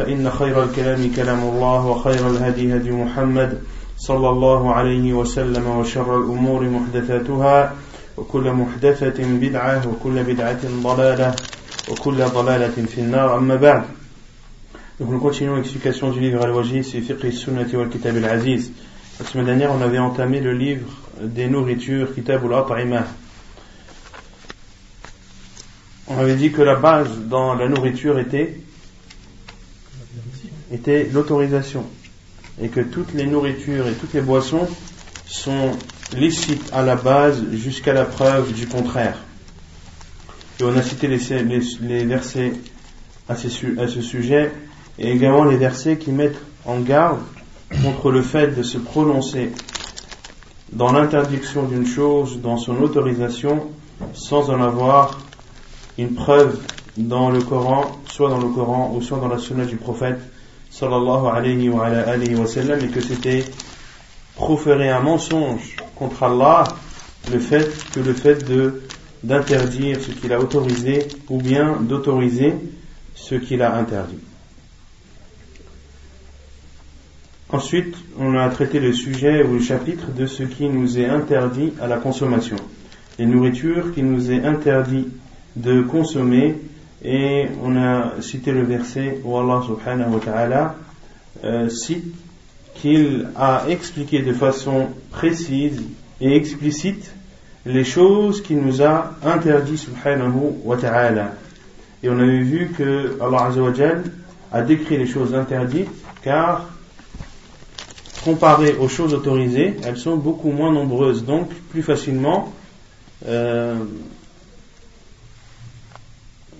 فإن خير الكلام كلام الله وخير الهدي هدي محمد صلى الله عليه وسلم وشر الأمور محدثاتها وكل محدثة بدعة وكل بدعة ضلالة وكل ضلالة في النار أما بعد Donc nous continuons l'explication du livre Al-Wajid, c'est Fiqh Sunnati wal Kitab al-Aziz. La semaine dernière, on avait entamé le livre des nourritures, Kitab al-At'imah. On avait dit que la base dans la nourriture était était l'autorisation. Et que toutes les nourritures et toutes les boissons sont licites à la base jusqu'à la preuve du contraire. Et on a cité les, versets à ce sujet et également les versets qui mettent en garde contre le fait de se prononcer dans l'interdiction d'une chose, dans son autorisation, sans en avoir une preuve dans le Coran, soit dans le Coran ou soit dans la sunna du prophète sallallahu alayhi wa, alayhi wa sallam, et que c'était proférer un mensonge contre Allah, le fait que le fait de d'interdire ce qu'il a autorisé ou bien d'autoriser ce qu'il a interdit. Ensuite, on a traité le sujet ou le chapitre de ce qui nous est interdit à la consommation. Les nourritures qui nous est interdit de consommer et on a cité le verset où Allah subhanahu wa ta'ala euh, cite qu'il a expliqué de façon précise et explicite les choses qu'il nous a interdit subhanahu wa ta'ala. Et on avait vu que Allah a décrit les choses interdites car comparées aux choses autorisées, elles sont beaucoup moins nombreuses, donc plus facilement euh,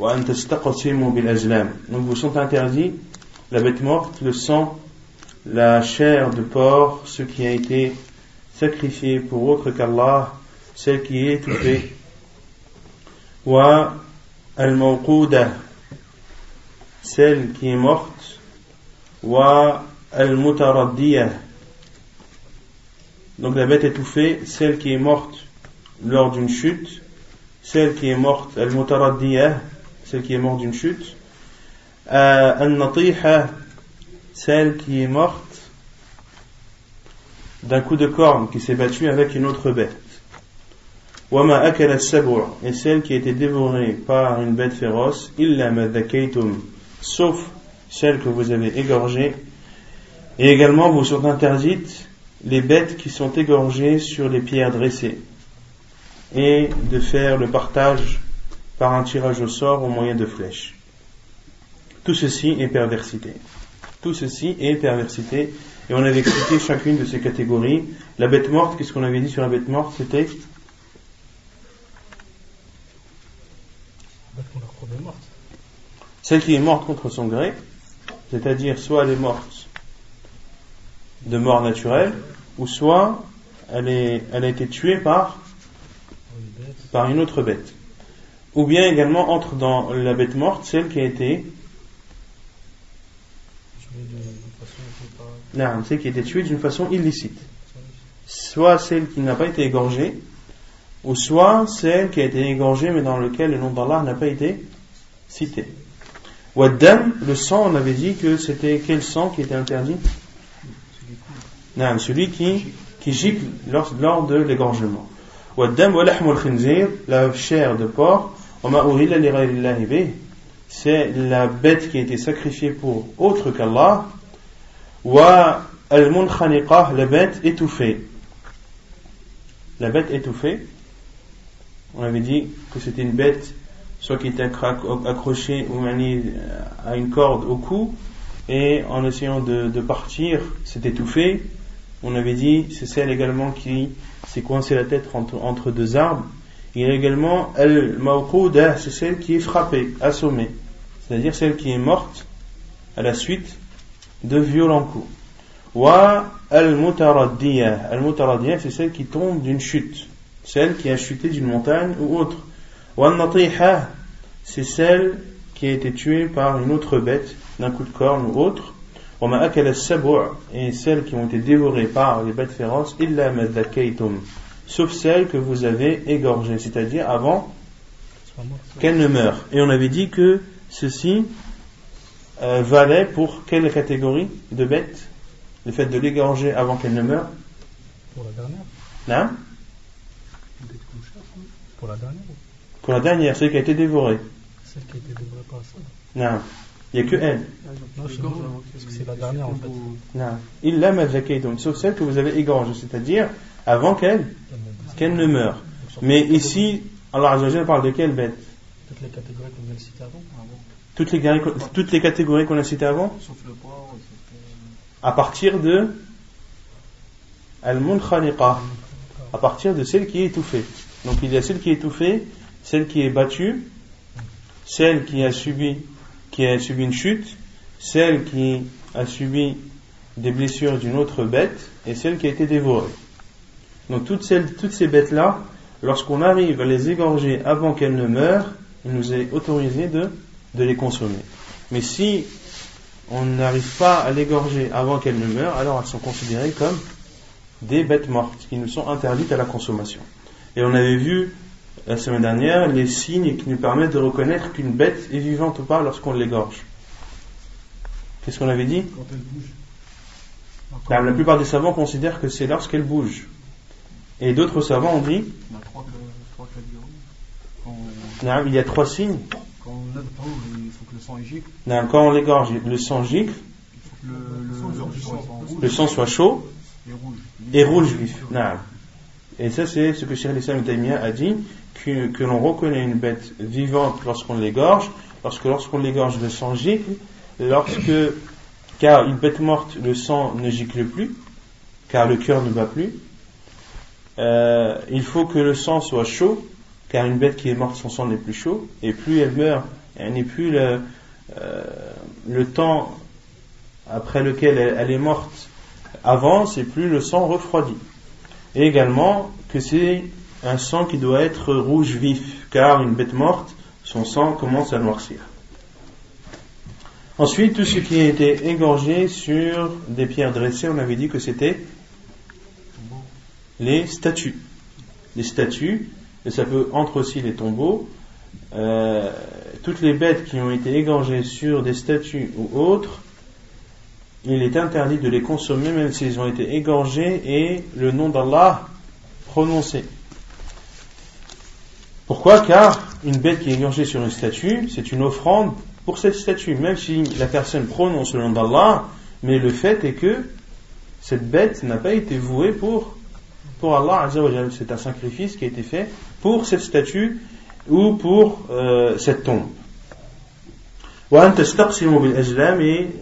donc vous sont interdits la bête morte, le sang, la chair de porc, ce qui a été sacrifié pour autre qu'Allah, celle qui est étouffée, wa al celle qui est morte, wa al donc la bête étouffée, celle qui est morte lors d'une chute, celle qui est morte, al celle qui est morte d'une chute. Euh, celle qui est morte d'un coup de corne qui s'est battue avec une autre bête. Wama et celle qui a été dévorée par une bête féroce, illa sauf celle que vous avez égorgée. Et également vous sont interdites les bêtes qui sont égorgées sur les pierres dressées. Et de faire le partage par un tirage au sort au moyen de flèches. Tout ceci est perversité. Tout ceci est perversité. Et on avait expliqué chacune de ces catégories. La bête morte, qu'est-ce qu'on avait dit sur la bête morte C'était Celle qui est morte contre son gré, c'est-à-dire soit elle est morte de mort naturelle, ou soit elle, est, elle a été tuée par, par une autre bête. Ou bien également entre dans la bête morte celle qui a été non, qui été tuée d'une façon illicite. soit celle qui n'a pas été égorgée, ou soit celle qui a été égorgée mais dans lequel le nom d'Allah n'a pas été cité. Waddam, le sang, on avait dit que c'était quel sang qui était interdit? Non, celui qui, qui gicle lors, lors de l'égorgement. Waddam la chair de porc, c'est la bête qui a été sacrifiée pour autre qu'Allah, wa al la bête étouffée. La bête étouffée, on avait dit que c'était une bête soit qui était accrochée à une corde au cou, et en essayant de, partir, s'est étouffée. On avait dit, c'est celle également qui s'est coincée la tête entre, deux arbres. Il y a également al c'est celle qui est frappée, assommée, c'est-à-dire celle qui est morte à la suite de violents coups. Wa al-mutaraddiya, al c'est celle qui tombe d'une chute celle qui a chuté d'une montagne ou autre. c'est celle qui a été tuée par une autre bête d'un coup de corne ou autre. et celles qui ont été dévorées par les bêtes féroces, sauf celles que vous avez égorgées, c'est-à-dire avant qu'elles ne meurent. Et on avait dit que ceci euh, valait pour quelle catégorie de bêtes? Le fait de l'égorger avant qu'elle ne meure? Pour la dernière. Non pour la dernière Pour la dernière, celle qui a été dévorée. Celle qui a été dévorée par ça Non. Il n'y a que elle. Non, c'est la dernière en fait. Non. Il l'a donc sauf celle que vous avez égorgée, c'est-à-dire avant qu'elle qu'elle ne meure. Mais ici, Allah Azzawajal parle de quelle bête? Toutes les catégories qu'on a citées avant. Toutes les, toutes les catégories qu'on a citées avant? Sauf le poids. À partir de Al-Munkhaniqa. À partir de celle qui est étouffée. Donc il y a celle qui est étouffée, celle qui est battue, celle qui a subi, qui a subi une chute, celle qui a subi des blessures d'une autre bête et celle qui a été dévorée. Donc toutes, toutes ces bêtes-là, lorsqu'on arrive à les égorger avant qu'elles ne meurent, il nous est autorisé de, de les consommer. Mais si on n'arrive pas à l'égorger avant qu'elles ne meurent, alors elles sont considérées comme des bêtes mortes qui nous sont interdites à la consommation. Et on avait vu la semaine dernière les signes qui nous permettent de reconnaître qu'une bête est vivante ou pas lorsqu'on l'égorge. Qu'est-ce qu'on avait dit? Quand elle bouge. la plupart des savants considèrent que c'est lorsqu'elle bouge. Et d'autres savants ont dit il y a trois, il y a trois signes. Quand on il faut que le sang gicle. quand on l'égorge, le sang gicle. Il faut que le, sang soit chaud et rouge vif. Et ça, c'est ce que Cheikh Islam a dit, que, que l'on reconnaît une bête vivante lorsqu'on l'égorge, parce que lorsqu'on l'égorge, le sang gicle, lorsque, car une bête morte, le sang ne gicle plus, car le cœur ne bat plus. Euh, il faut que le sang soit chaud, car une bête qui est morte, son sang n'est plus chaud, et plus elle meurt, n'est plus le, euh, le temps après lequel elle, est morte avance, et plus le sang refroidit et également que c'est un sang qui doit être rouge vif, car une bête morte, son sang commence à noircir. Ensuite, tout ce qui était égorgé sur des pierres dressées, on avait dit que c'était les statues. Les statues, et ça peut entre aussi les tombeaux, euh, toutes les bêtes qui ont été égorgées sur des statues ou autres, il est interdit de les consommer même s'ils ont été égorgés et le nom d'Allah prononcé. Pourquoi? Car une bête qui est égorgée sur une statue, c'est une offrande pour cette statue, même si la personne prononce le nom d'Allah, mais le fait est que cette bête n'a pas été vouée pour, pour Allah C'est un sacrifice qui a été fait pour cette statue ou pour euh, cette tombe et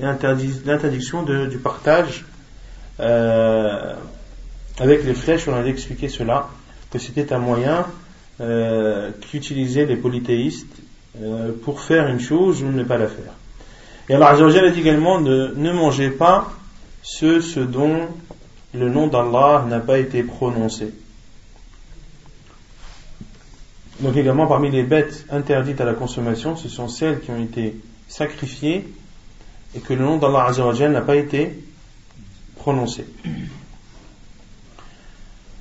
l'interdiction du partage euh, avec les flèches, on a expliqué cela, que c'était un moyen euh, qu'utilisaient les polythéistes pour faire une chose ou ne pas la faire. Et Allah a dit également de ne mangez pas ce, ce dont le nom d'Allah n'a pas été prononcé. Donc également parmi les bêtes interdites à la consommation, ce sont celles qui ont été sacrifié et que le nom d'Allah n'a pas été prononcé.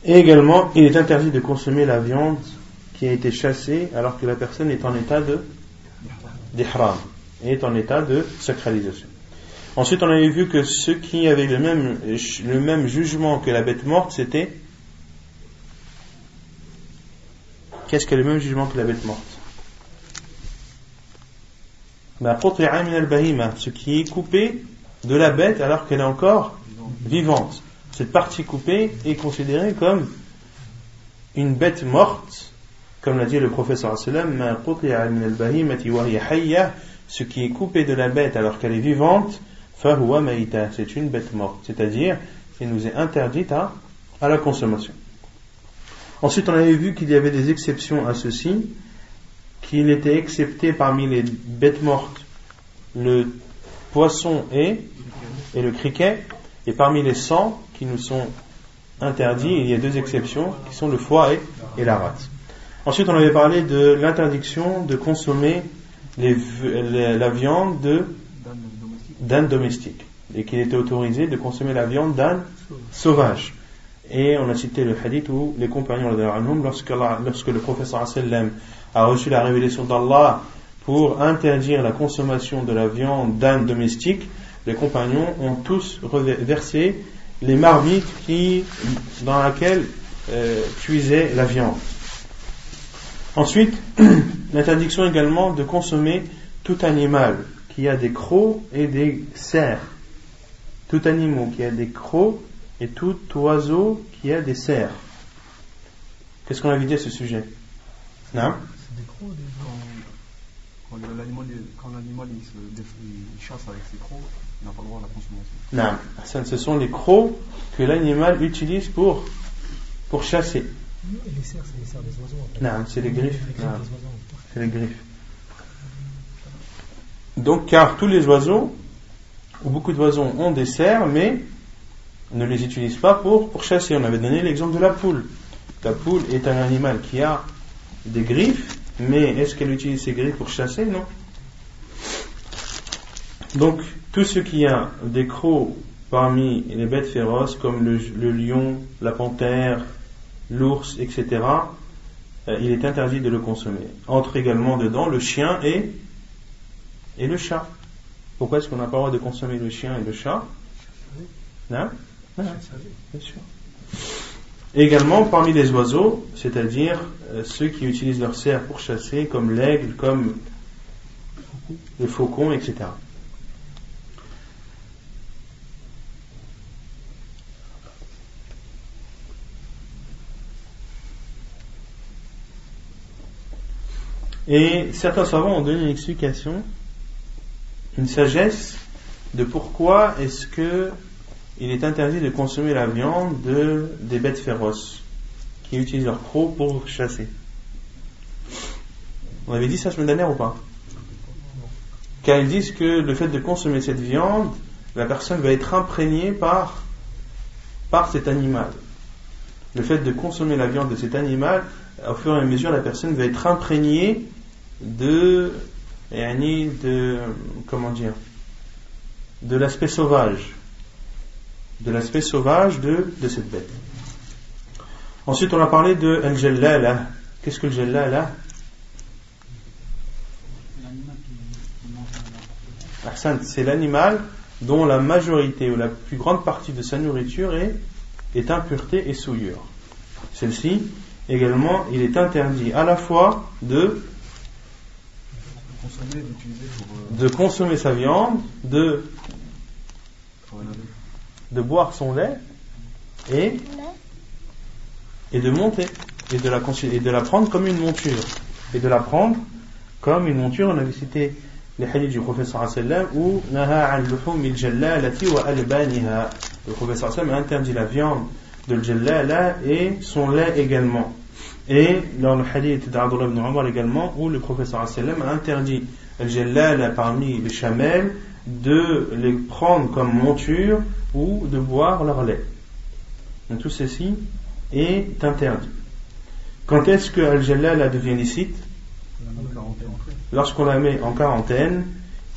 Et également, il est interdit de consommer la viande qui a été chassée alors que la personne est en état de d'ihram et est en état de sacralisation. Ensuite, on avait vu que ceux qui avaient le même, jugement que la bête morte, c'était. Qu'est-ce que le même jugement que la bête morte? Ce qui est coupé de la bête alors qu'elle est encore vivante. Cette partie coupée est considérée comme une bête morte, comme l'a dit le professeur ce qui est coupé de la bête alors qu'elle est vivante, c'est une bête morte, c'est-à-dire qu'elle nous est interdite à, la consommation. Ensuite, on avait vu qu'il y avait des exceptions à ceci, qu'il était excepté parmi les bêtes mortes le poisson et, et le criquet, et parmi les sangs qui nous sont interdits, il y a deux exceptions qui sont le foie et, et la rate. Ensuite, on avait parlé de l'interdiction de consommer la viande de d'âne domestique et qu'il était autorisé de consommer la viande d'âne sauvage. Et on a cité le hadith où les compagnons, lorsque, lorsque le professeur a reçu la révélation d'Allah pour interdire la consommation de la viande d'âne domestique, les compagnons ont tous versé les marmites qui, dans laquelle euh, cuisait la viande. Ensuite, l'interdiction également de consommer tout animal qui a des crocs et des cerfs. Tout animal qui a des crocs et tout oiseau qui a des cerfs. Qu'est-ce qu'on avait dit à ce sujet? Non? C'est des crocs. Quand, quand l'animal il, chasse avec ses crocs, il n'a pas le droit à la consommation. Non, ce sont les crocs que l'animal utilise pour, pour chasser. Les cerfs, c'est les cerfs des oiseaux. Non, c'est les griffes. C'est les griffes. Donc, car tous les oiseaux, ou beaucoup d'oiseaux ont des cerfs, mais ne les utilisent pas pour, pour chasser. On avait donné l'exemple de la poule. La poule est un animal qui a des griffes, mais est-ce qu'elle utilise ses griffes pour chasser? Non. Donc, tout ce qui a des crocs parmi les bêtes féroces, comme le, le lion, la panthère, l'ours, etc., euh, il est interdit de le consommer. Entre également dedans le chien et et le chat. Pourquoi est-ce qu'on n'a pas le droit de consommer le chien et le chat Non Bien sûr. Également parmi les oiseaux, c'est-à-dire euh, ceux qui utilisent leur cerf pour chasser, comme l'aigle, comme le faucon, etc. Et certains savants ont donné une explication une sagesse de pourquoi est-ce que il est interdit de consommer la viande de, des bêtes féroces qui utilisent leur crocs pour chasser. On avait dit ça la semaine dernière ou pas? Car ils disent que le fait de consommer cette viande, la personne va être imprégnée par, par cet animal. Le fait de consommer la viande de cet animal, au fur et à mesure, la personne va être imprégnée de de comment dire de l'aspect sauvage. De l'aspect sauvage de, de cette bête. Ensuite on a parlé de al qu'est-ce que le jallala c'est l'animal dont la majorité ou la plus grande partie de sa nourriture est, est impureté et souillure. Celle-ci, également, il est interdit à la fois de euh, de consommer sa viande, de, de boire son lait et, et de monter et de, la, et de la prendre comme une monture et de la prendre comme une monture. On avait cité les hadiths du professeur sallam où le professeur sallam a interdit la viande de jallala et son lait également. Et dans le hadith d'Abdullah ibn Umar également, où le professeur a interdit al parmi les chamelles de les prendre comme monture ou de boire leur lait. Tout ceci est interdit. Quand est-ce que al devient licite? Lorsqu'on la met en quarantaine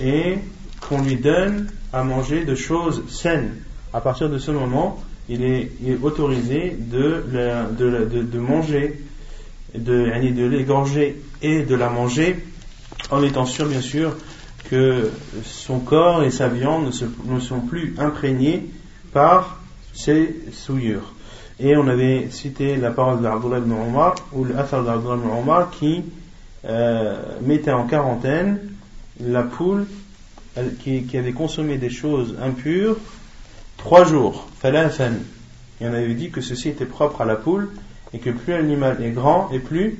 et qu'on lui donne à manger de choses saines. À partir de ce moment, il est, autorisé de, de, manger, de, de l'égorger et de la manger en étant sûr bien sûr que son corps et sa viande ne, sont plus imprégnés par ces souillures. Et on avait cité la parole d'Abdullah ibn Omar, ou l'affaire d'Abdullah ibn qui euh, mettait en quarantaine la poule qui, avait consommé des choses impures trois jours. Falafan. Et on avait dit que ceci était propre à la poule, et que plus l'animal est grand, et plus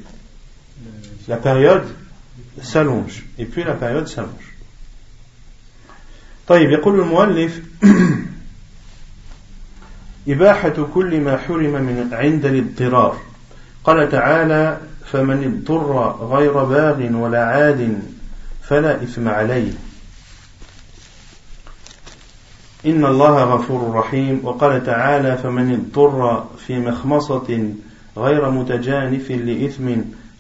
la période s'allonge. Et plus la période s'allonge. طيب يقول المؤلف إباحة كل ما حرم من عند الاضطرار قال تعالى فمن اضطر غير باغ ولا عاد فلا إثم عليه إن الله غفور رحيم وقال تعالى فمن اضطر في مخمصة غير متجانف لإثم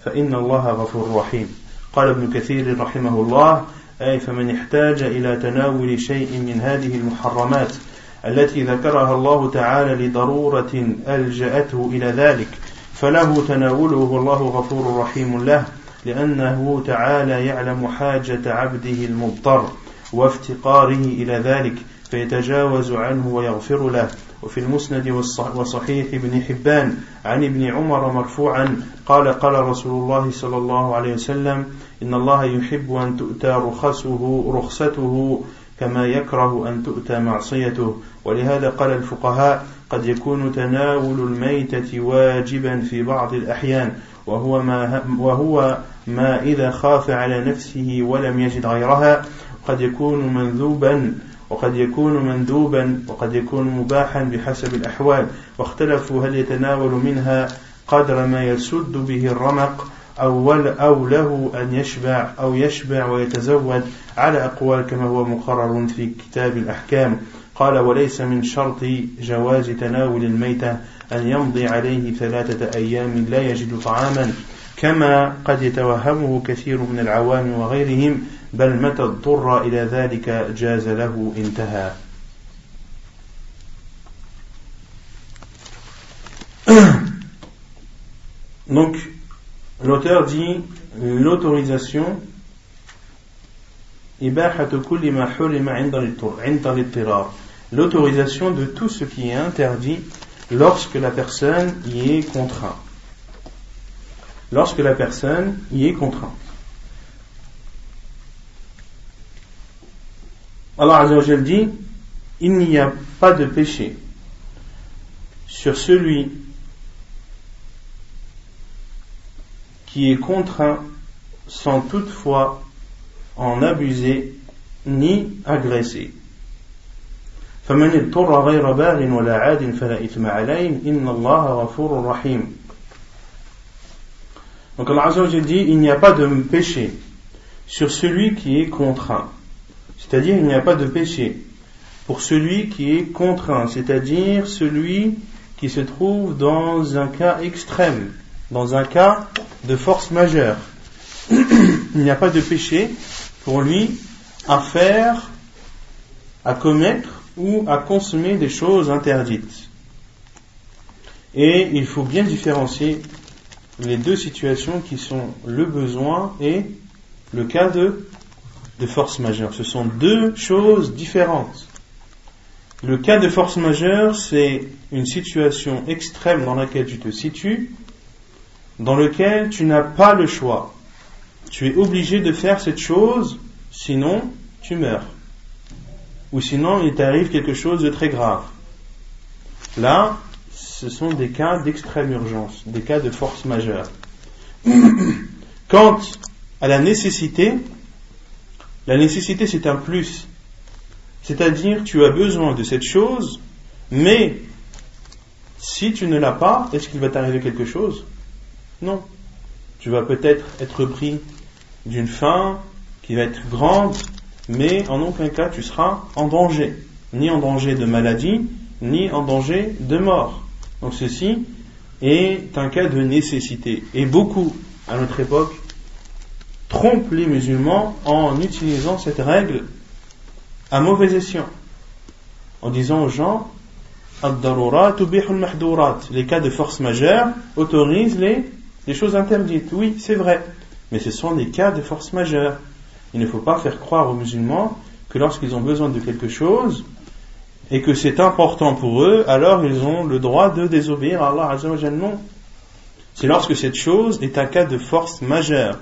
فإن الله غفور رحيم. قال ابن كثير رحمه الله أي فمن احتاج إلى تناول شيء من هذه المحرمات التي ذكرها الله تعالى لضرورة ألجأته إلى ذلك فله تناوله والله غفور رحيم له لأنه تعالى يعلم حاجة عبده المضطر وافتقاره إلى ذلك فيتجاوز عنه ويغفر له. وفي المسند وصحيح ابن حبان عن ابن عمر مرفوعا قال قال رسول الله صلى الله عليه وسلم إن الله يحب أن تؤتى رخصه رخصته كما يكره أن تؤتى معصيته ولهذا قال الفقهاء قد يكون تناول الميتة واجبا في بعض الأحيان وهو ما, وهو ما إذا خاف على نفسه ولم يجد غيرها قد يكون منذوبا وقد يكون مندوبا وقد يكون مباحا بحسب الأحوال واختلفوا هل يتناول منها قدر ما يسد به الرمق أو, أو له أن يشبع أو يشبع ويتزود على أقوال كما هو مقرر في كتاب الأحكام. قال وليس من شرط جواز تناول الميتة أن يمضي عليه ثلاثة أيام لا يجد طعاما كما قد يتوهمه كثير من العوام وغيرهم بل متى اضطر إلى ذلك جاز له انتهى Donc, l'auteur dit l'autorisation l'autorisation de tout ce qui est interdit lorsque la personne y est contrainte. Lorsque la personne y est contrainte. Allah Azzawajal dit il n'y a pas de péché sur celui qui est contraint sans toutefois en abuser ni agresser. فمن اضطر غير باغ ولا عاد فلا إثم عليه إن الله غفور رحيم Donc Allah Azzawajal dit il n'y a pas de péché sur celui qui est contraint c'est-à-dire, il n'y a pas de péché pour celui qui est contraint, c'est-à-dire celui qui se trouve dans un cas extrême, dans un cas de force majeure. il n'y a pas de péché pour lui à faire, à commettre ou à consommer des choses interdites. Et il faut bien différencier les deux situations qui sont le besoin et le cas de de force majeure. Ce sont deux choses différentes. Le cas de force majeure, c'est une situation extrême dans laquelle tu te situes, dans laquelle tu n'as pas le choix. Tu es obligé de faire cette chose, sinon tu meurs. Ou sinon il t'arrive quelque chose de très grave. Là, ce sont des cas d'extrême urgence, des cas de force majeure. Quant à la nécessité, la nécessité, c'est un plus. C'est-à-dire, tu as besoin de cette chose, mais si tu ne l'as pas, est-ce qu'il va t'arriver quelque chose? Non. Tu vas peut-être être pris d'une faim qui va être grande, mais en aucun cas tu seras en danger. Ni en danger de maladie, ni en danger de mort. Donc ceci est un cas de nécessité. Et beaucoup, à notre époque, trompe les musulmans en utilisant cette règle à mauvais escient, en disant aux gens Les cas de force majeure autorisent les, les choses interdites. Oui, c'est vrai. Mais ce sont des cas de force majeure. Il ne faut pas faire croire aux musulmans que lorsqu'ils ont besoin de quelque chose et que c'est important pour eux, alors ils ont le droit de désobéir à Allah Azzawajal. Non. C'est lorsque cette chose est un cas de force majeure.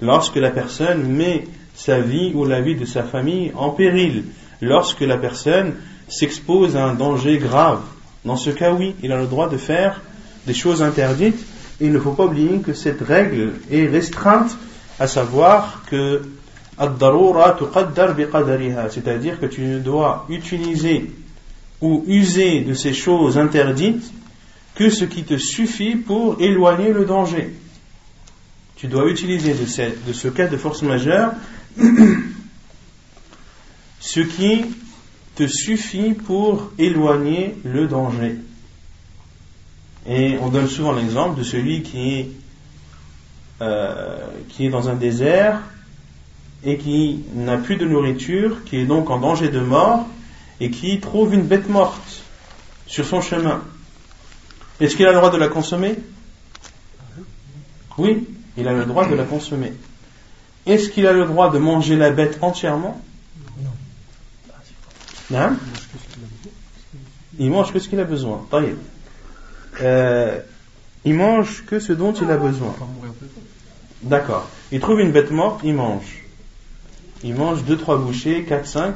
Lorsque la personne met sa vie ou la vie de sa famille en péril. Lorsque la personne s'expose à un danger grave. Dans ce cas, oui, il a le droit de faire des choses interdites. Et il ne faut pas oublier que cette règle est restreinte, à savoir que c'est-à-dire que tu ne dois utiliser ou user de ces choses interdites que ce qui te suffit pour éloigner le danger. Tu dois utiliser de ce, cas de force majeure ce qui te suffit pour éloigner le danger. Et on donne souvent l'exemple de celui euh, qui est dans un désert et qui n'a plus de nourriture, qui est donc en danger de mort et qui trouve une bête morte sur son chemin. Est-ce qu'il a le droit de la consommer? Oui, il a le droit de la consommer. Est-ce qu'il a le droit de manger la bête entièrement? Non. Il mange que ce qu'il a besoin. Euh, il mange que ce dont il a besoin. D'accord. Il trouve une bête morte, il mange. Il mange 2-3 bouchées, 4-5.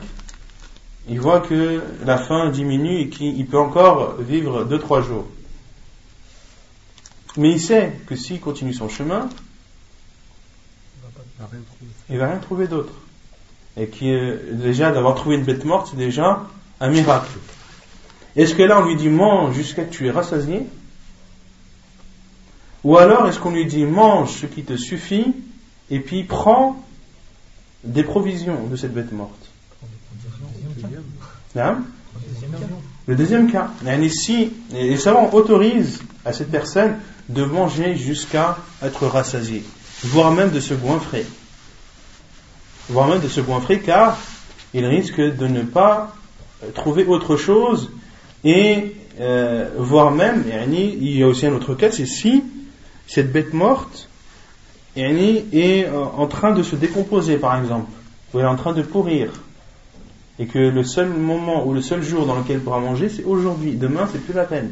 Il voit que la faim diminue et qu'il peut encore vivre 2-3 jours. Mais il sait que s'il continue son chemin, il va rien trouver d'autre. Et qui déjà d'avoir trouvé une bête morte, c'est déjà un miracle. Est-ce que là on lui dit mange jusqu'à que tu es rassasié? Ou alors est-ce qu'on lui dit mange ce qui te suffit et puis prends des provisions de cette bête morte? Le deuxième cas. Si les savants autorisent à cette personne de manger jusqu'à être rassasié, voire même de se goinfrer. Voire même de se goinfrer car il risque de ne pas trouver autre chose et euh, voire même, il y a aussi un autre cas, c'est si cette bête morte est en train de se décomposer par exemple, ou elle est en train de pourrir, et que le seul moment ou le seul jour dans lequel elle pourra manger, c'est aujourd'hui, demain c'est plus la peine.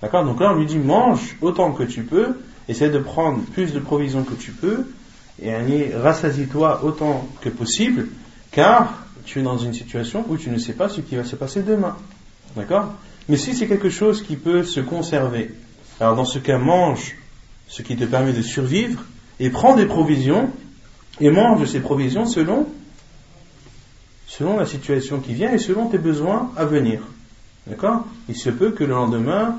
D'accord? Donc là, on lui dit mange autant que tu peux, essaie de prendre plus de provisions que tu peux, et rassasie-toi autant que possible, car tu es dans une situation où tu ne sais pas ce qui va se passer demain. D'accord? Mais si c'est quelque chose qui peut se conserver, alors dans ce cas, mange ce qui te permet de survivre, et prends des provisions, et mange ces provisions selon, selon la situation qui vient et selon tes besoins à venir. D'accord? Il se peut que le lendemain,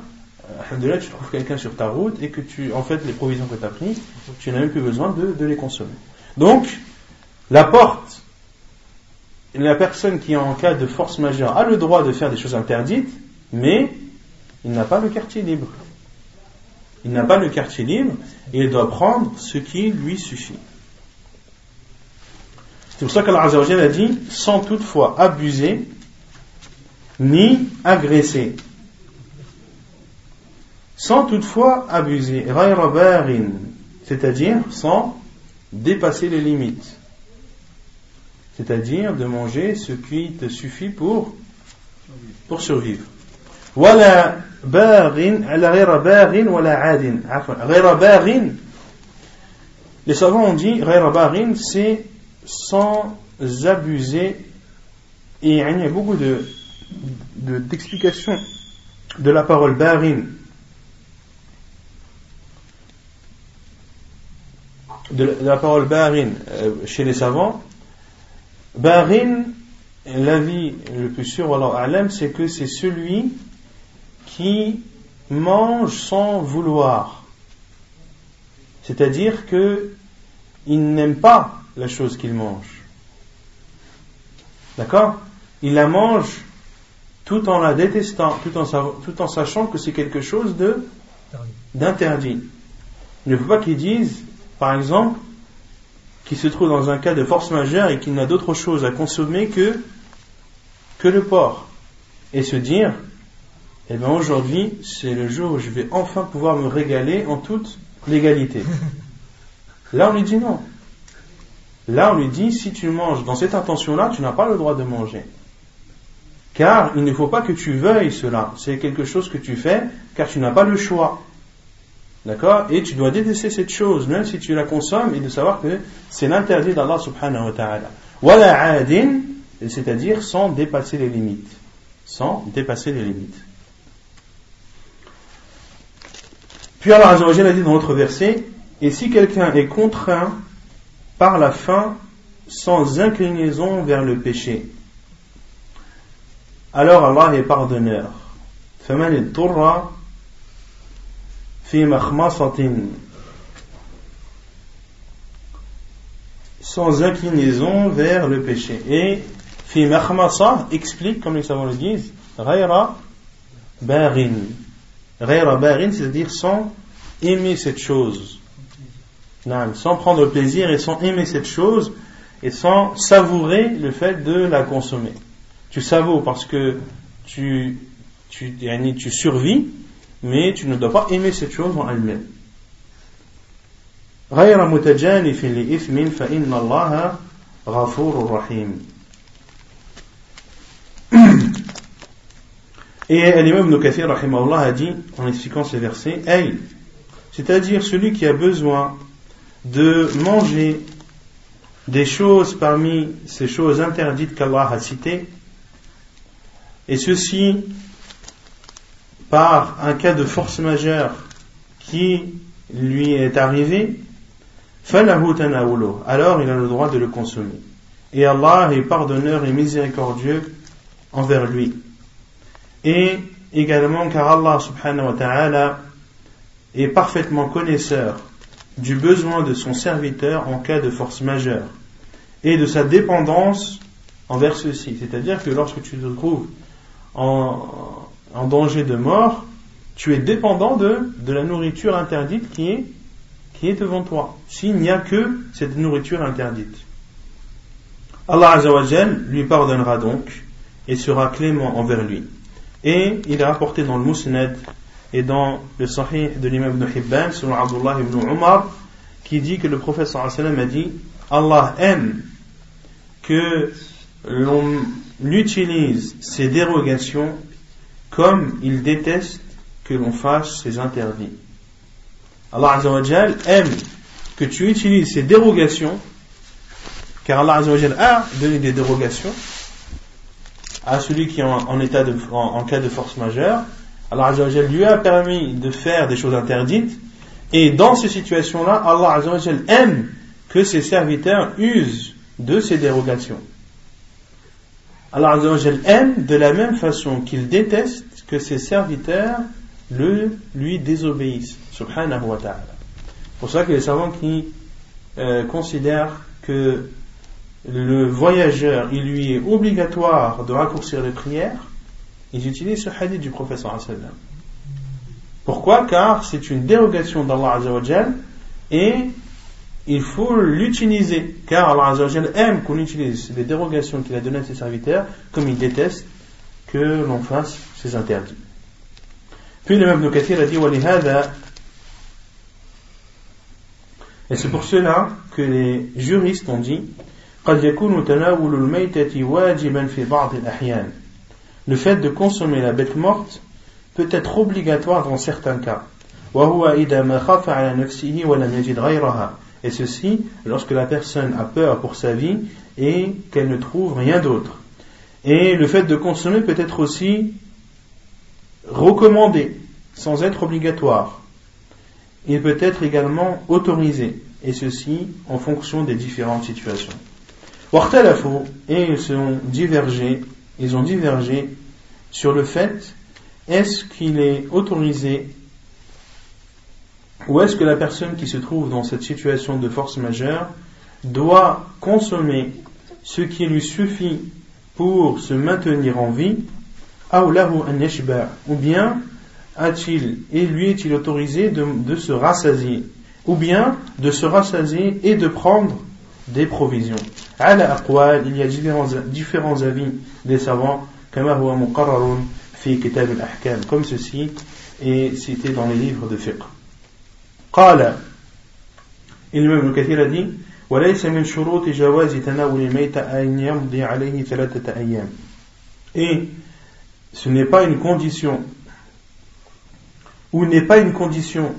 Alhamdulillah, tu trouves quelqu'un sur ta route et que tu, en fait, les provisions que tu as prises, tu n'as même plus besoin de, les consommer. Donc, la porte, la personne qui est en cas de force majeure a le droit de faire des choses interdites, mais il n'a pas le quartier libre. Il n'a pas le quartier libre et il doit prendre ce qui lui suffit. C'est pour ça qu'Allah a dit sans toutefois abuser ni agresser. Sans toutefois abuser, c'est-à-dire sans dépasser les limites, c'est-à-dire de manger ce qui te suffit pour, pour survivre. Les savants ont dit c'est sans abuser et il y a beaucoup de d'explications de, de la parole barin de la parole barin euh, chez les savants, barin, l'avis le plus sûr, alors c'est que c'est celui qui mange sans vouloir. C'est-à-dire que il n'aime pas la chose qu'il mange. D'accord? Il la mange tout en la détestant, tout en, tout en sachant que c'est quelque chose de d'interdit. Il ne faut pas qu'il dise par exemple, qui se trouve dans un cas de force majeure et qui n'a d'autre chose à consommer que, que le porc, et se dire, eh bien aujourd'hui, c'est le jour où je vais enfin pouvoir me régaler en toute légalité. Là, on lui dit non. Là, on lui dit, si tu manges dans cette intention-là, tu n'as pas le droit de manger. Car il ne faut pas que tu veuilles cela. C'est quelque chose que tu fais car tu n'as pas le choix. D'accord? Et tu dois détester cette chose, même si tu la consommes, et de savoir que c'est l'interdit d'Allah subhanahu wa ta'ala. Wala adin, c'est-à-dire sans dépasser les limites. Sans dépasser les limites. Puis Allah a dit dans l'autre verset, et si quelqu'un est contraint par la faim sans inclinaison vers le péché, alors Allah est pardonneur. فمن اضطر في مخمصة sans inclinaison vers le péché. Et fi makhmasa explique, comme les savants le disent, ghayra barin. Ghayra barin, c'est-à-dire sans aimer cette chose sans prendre plaisir et sans aimer cette chose et sans savourer le fait de la consommer. Tu savoures parce que tu, tu, tu survis, mais tu ne dois pas aimer cette chose en elle-même. Et l'imam Ibn Kathir a dit en expliquant ces versets, c'est-à-dire celui qui a besoin de manger des choses parmi ces choses interdites qu'Allah a citées, et ceci par un cas de force majeure qui lui est arrivé, alors il a le droit de le consommer. Et Allah est pardonneur et miséricordieux envers lui. Et également car Allah subhanahu wa ta'ala est parfaitement connaisseur du besoin de son serviteur en cas de force majeure et de sa dépendance envers ceci. C'est-à-dire que lorsque tu te trouves en, danger de mort, tu es dépendant de, de la nourriture interdite qui est, qui est devant toi, s'il n'y a que cette nourriture interdite. Allah Azzawajal lui pardonnera donc et sera clément envers lui. Et il est rapporté dans le Mousnad et dans le Sahih de l'imam ibn Hibban, selon Abdullah ibn Umar, qui dit que le prophète sallam a dit Allah aime que l'on utilise ces dérogations comme il déteste que l'on fasse ces interdits. Allah aime que tu utilises ces dérogations, car Allah a donné des dérogations à celui qui est en, état de, en cas de force majeure, Allah Azzawajal lui a permis de faire des choses interdites, et dans ces situations-là, Allah Azzawajal aime que ses serviteurs usent de ces dérogations. Allah Azzawajal aime de la même façon qu'il déteste que ses serviteurs le, lui désobéissent. Subhanahu wa ta'ala. C'est pour ça que les savants qui euh, considèrent que le voyageur, il lui est obligatoire de raccourcir les prières, ils utilisent ce hadith du professeur Pourquoi Car c'est une dérogation d'Allah Azzawajal et il faut l'utiliser. Car Allah Azzawajal aime qu'on utilise les dérogations qu'il a données à ses serviteurs comme il déteste que l'on fasse ses interdits. Puis le même Kathir a dit Et c'est pour cela que les juristes ont dit قد يكون تناول الميتة واجبا في بعض الأحيان le fait de consommer la bête morte peut être obligatoire dans certains cas. Et ceci lorsque la personne a peur pour sa vie et qu'elle ne trouve rien d'autre. Et le fait de consommer peut être aussi recommandé sans être obligatoire. Il peut être également autorisé, et ceci en fonction des différentes situations. Et ils sont divergés ils ont divergé sur le fait est-ce qu'il est autorisé ou est-ce que la personne qui se trouve dans cette situation de force majeure doit consommer ce qui lui suffit pour se maintenir en vie? Ou bien a-t-il et lui est-il autorisé de, se rassasier? Ou bien de se rassasier et de prendre des provisions? il y a différents, différents avis des savants, كما هو مقرر في كتاب الأحكام comme ceci est cité dans les livres de fiqh قال الإمام ابن كثير dit وليس من شروط جواز تناول الميت أن يمضي عليه ثلاثة أيام et ce n'est pas une condition ou n'est pas une condition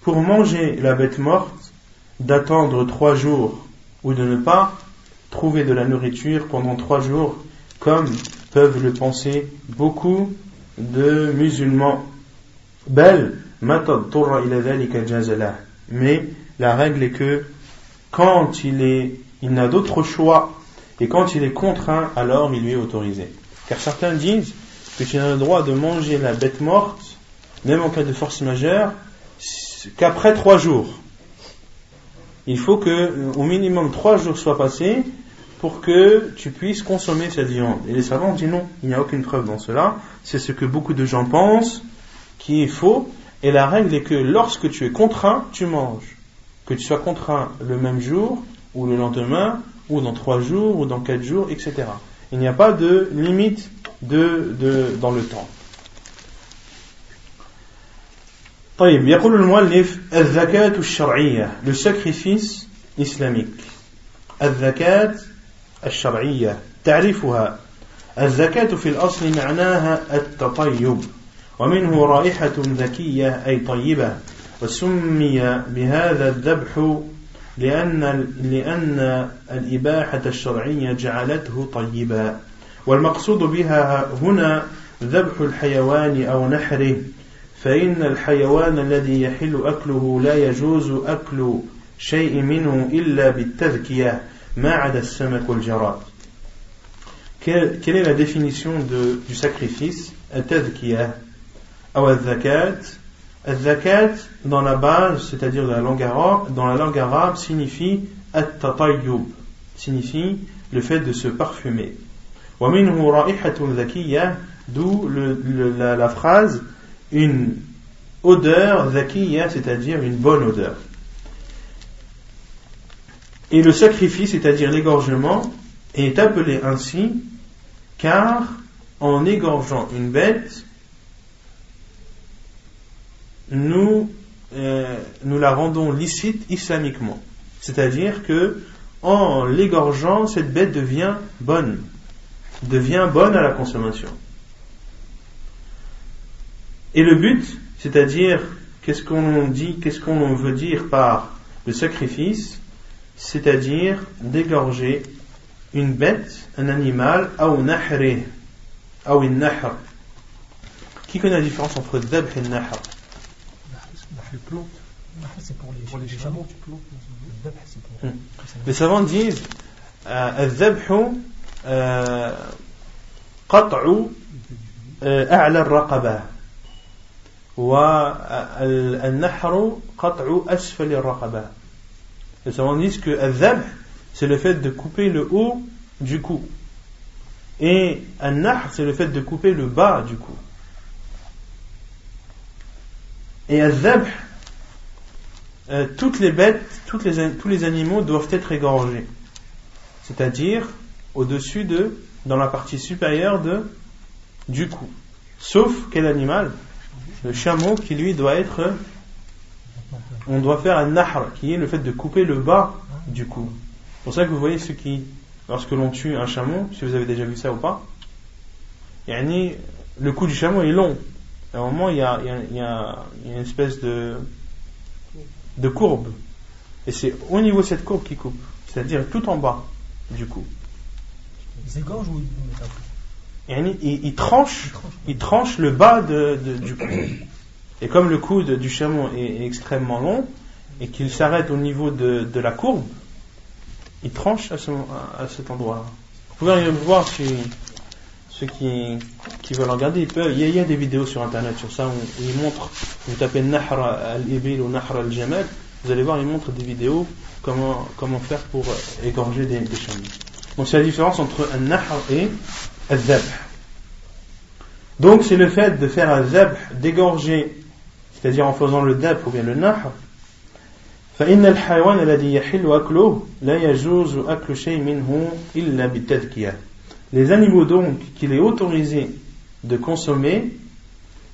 pour manger la bête morte d'attendre trois jours ou de ne pas trouver de la nourriture pendant trois jours comme peuvent le penser beaucoup de musulmans. Mais la règle est que quand il est, il n'a d'autre choix et quand il est contraint, alors il lui est autorisé. Car certains disent que tu n'as le droit de manger la bête morte, même en cas de force majeure, qu'après trois jours. Il faut que au minimum trois jours soient passés pour que tu puisses consommer cette viande. Et les savants disent non, il n'y a aucune preuve dans cela. C'est ce que beaucoup de gens pensent, qui est faux. Et la règle est que lorsque tu es contraint, tu manges. Que tu sois contraint le même jour, ou le lendemain, ou dans trois jours, ou dans quatre jours, etc. Il n'y a pas de limite de, de, dans le temps. طيب يقول المؤلف الزكاة الشرعية le sacrifice islamique الزكاة الشرعية تعرفها. الزكاة في الأصل معناها التطيب ومنه رائحة ذكية أي طيبة وسمي بهذا الذبح لأن, لأن الإباحة الشرعية جعلته طيبا. والمقصود بها هنا ذبح الحيوان أو نحره فإن الحيوان الذي يحل أكله لا يجوز أكل شيء منه إلا بالتذكية. Quelle, est la définition du sacrifice? Al-Tadkiya Al-Zakat, dans la base, c'est-à-dire dans la langue arabe, dans la langue arabe signifie At-Tatayyub, signifie le fait de se parfumer. D'où la, phrase une odeur zakiya, c'est-à-dire une bonne odeur. Et le sacrifice, c'est-à-dire l'égorgement, est appelé ainsi car en égorgeant une bête, nous, euh, nous la rendons licite islamiquement. C'est-à-dire que en l'égorgeant, cette bête devient bonne, devient bonne à la consommation. Et le but, c'est-à-dire, qu'est-ce qu'on dit, qu'est-ce qu'on veut dire par le sacrifice, c'est-à-dire d'égorger une bête, un animal, ou nahri, ou une nahr. Qui connaît la différence entre dhabh et nahr Les savants disent الذبح قطع أعلى الرقبة والنحر قطع أسفل الرقبة les savants disent que al c'est le fait de couper le haut du cou. Et al-nahr, c'est le fait de couper le bas du cou. Et al euh, toutes les bêtes, tous les animaux doivent être égorgés. C'est-à-dire au-dessus de, dans la partie supérieure de, du cou. Sauf quel animal? Le chameau qui lui doit être on doit faire un nahr qui est le fait de couper le bas du cou. C'est pour ça que vous voyez ceux qui lorsque l'on tue un chameau si vous avez déjà vu ça ou pas le cou du chameau est long. À un moment il y a, il y a, une espèce de de courbe. Et c'est au niveau de cette courbe qui coupe c'est à dire tout en bas du cou. Il, tranche, il tranche le bas de, du cou. Et comme le coude du chameau est, extrêmement long et qu'il s'arrête au niveau de, la courbe, il tranche à, ce, à cet endroit. Vous pouvez aller voir si, ceux qui, veulent regarder. Il, y a, des vidéos sur internet sur ça où, ils montrent, vous tapez Nahr al-Ibil ou Nahr al-Jamal, vous allez voir, ils montrent des vidéos comment, faire pour égorger des, des chameaux. Donc c'est la différence entre un Nahr et donc c'est le fait de faire un zabh, d'égorger, c'est-à-dire en faisant le dab ou bien le nahr. Les animaux donc qu'il est autorisé de consommer,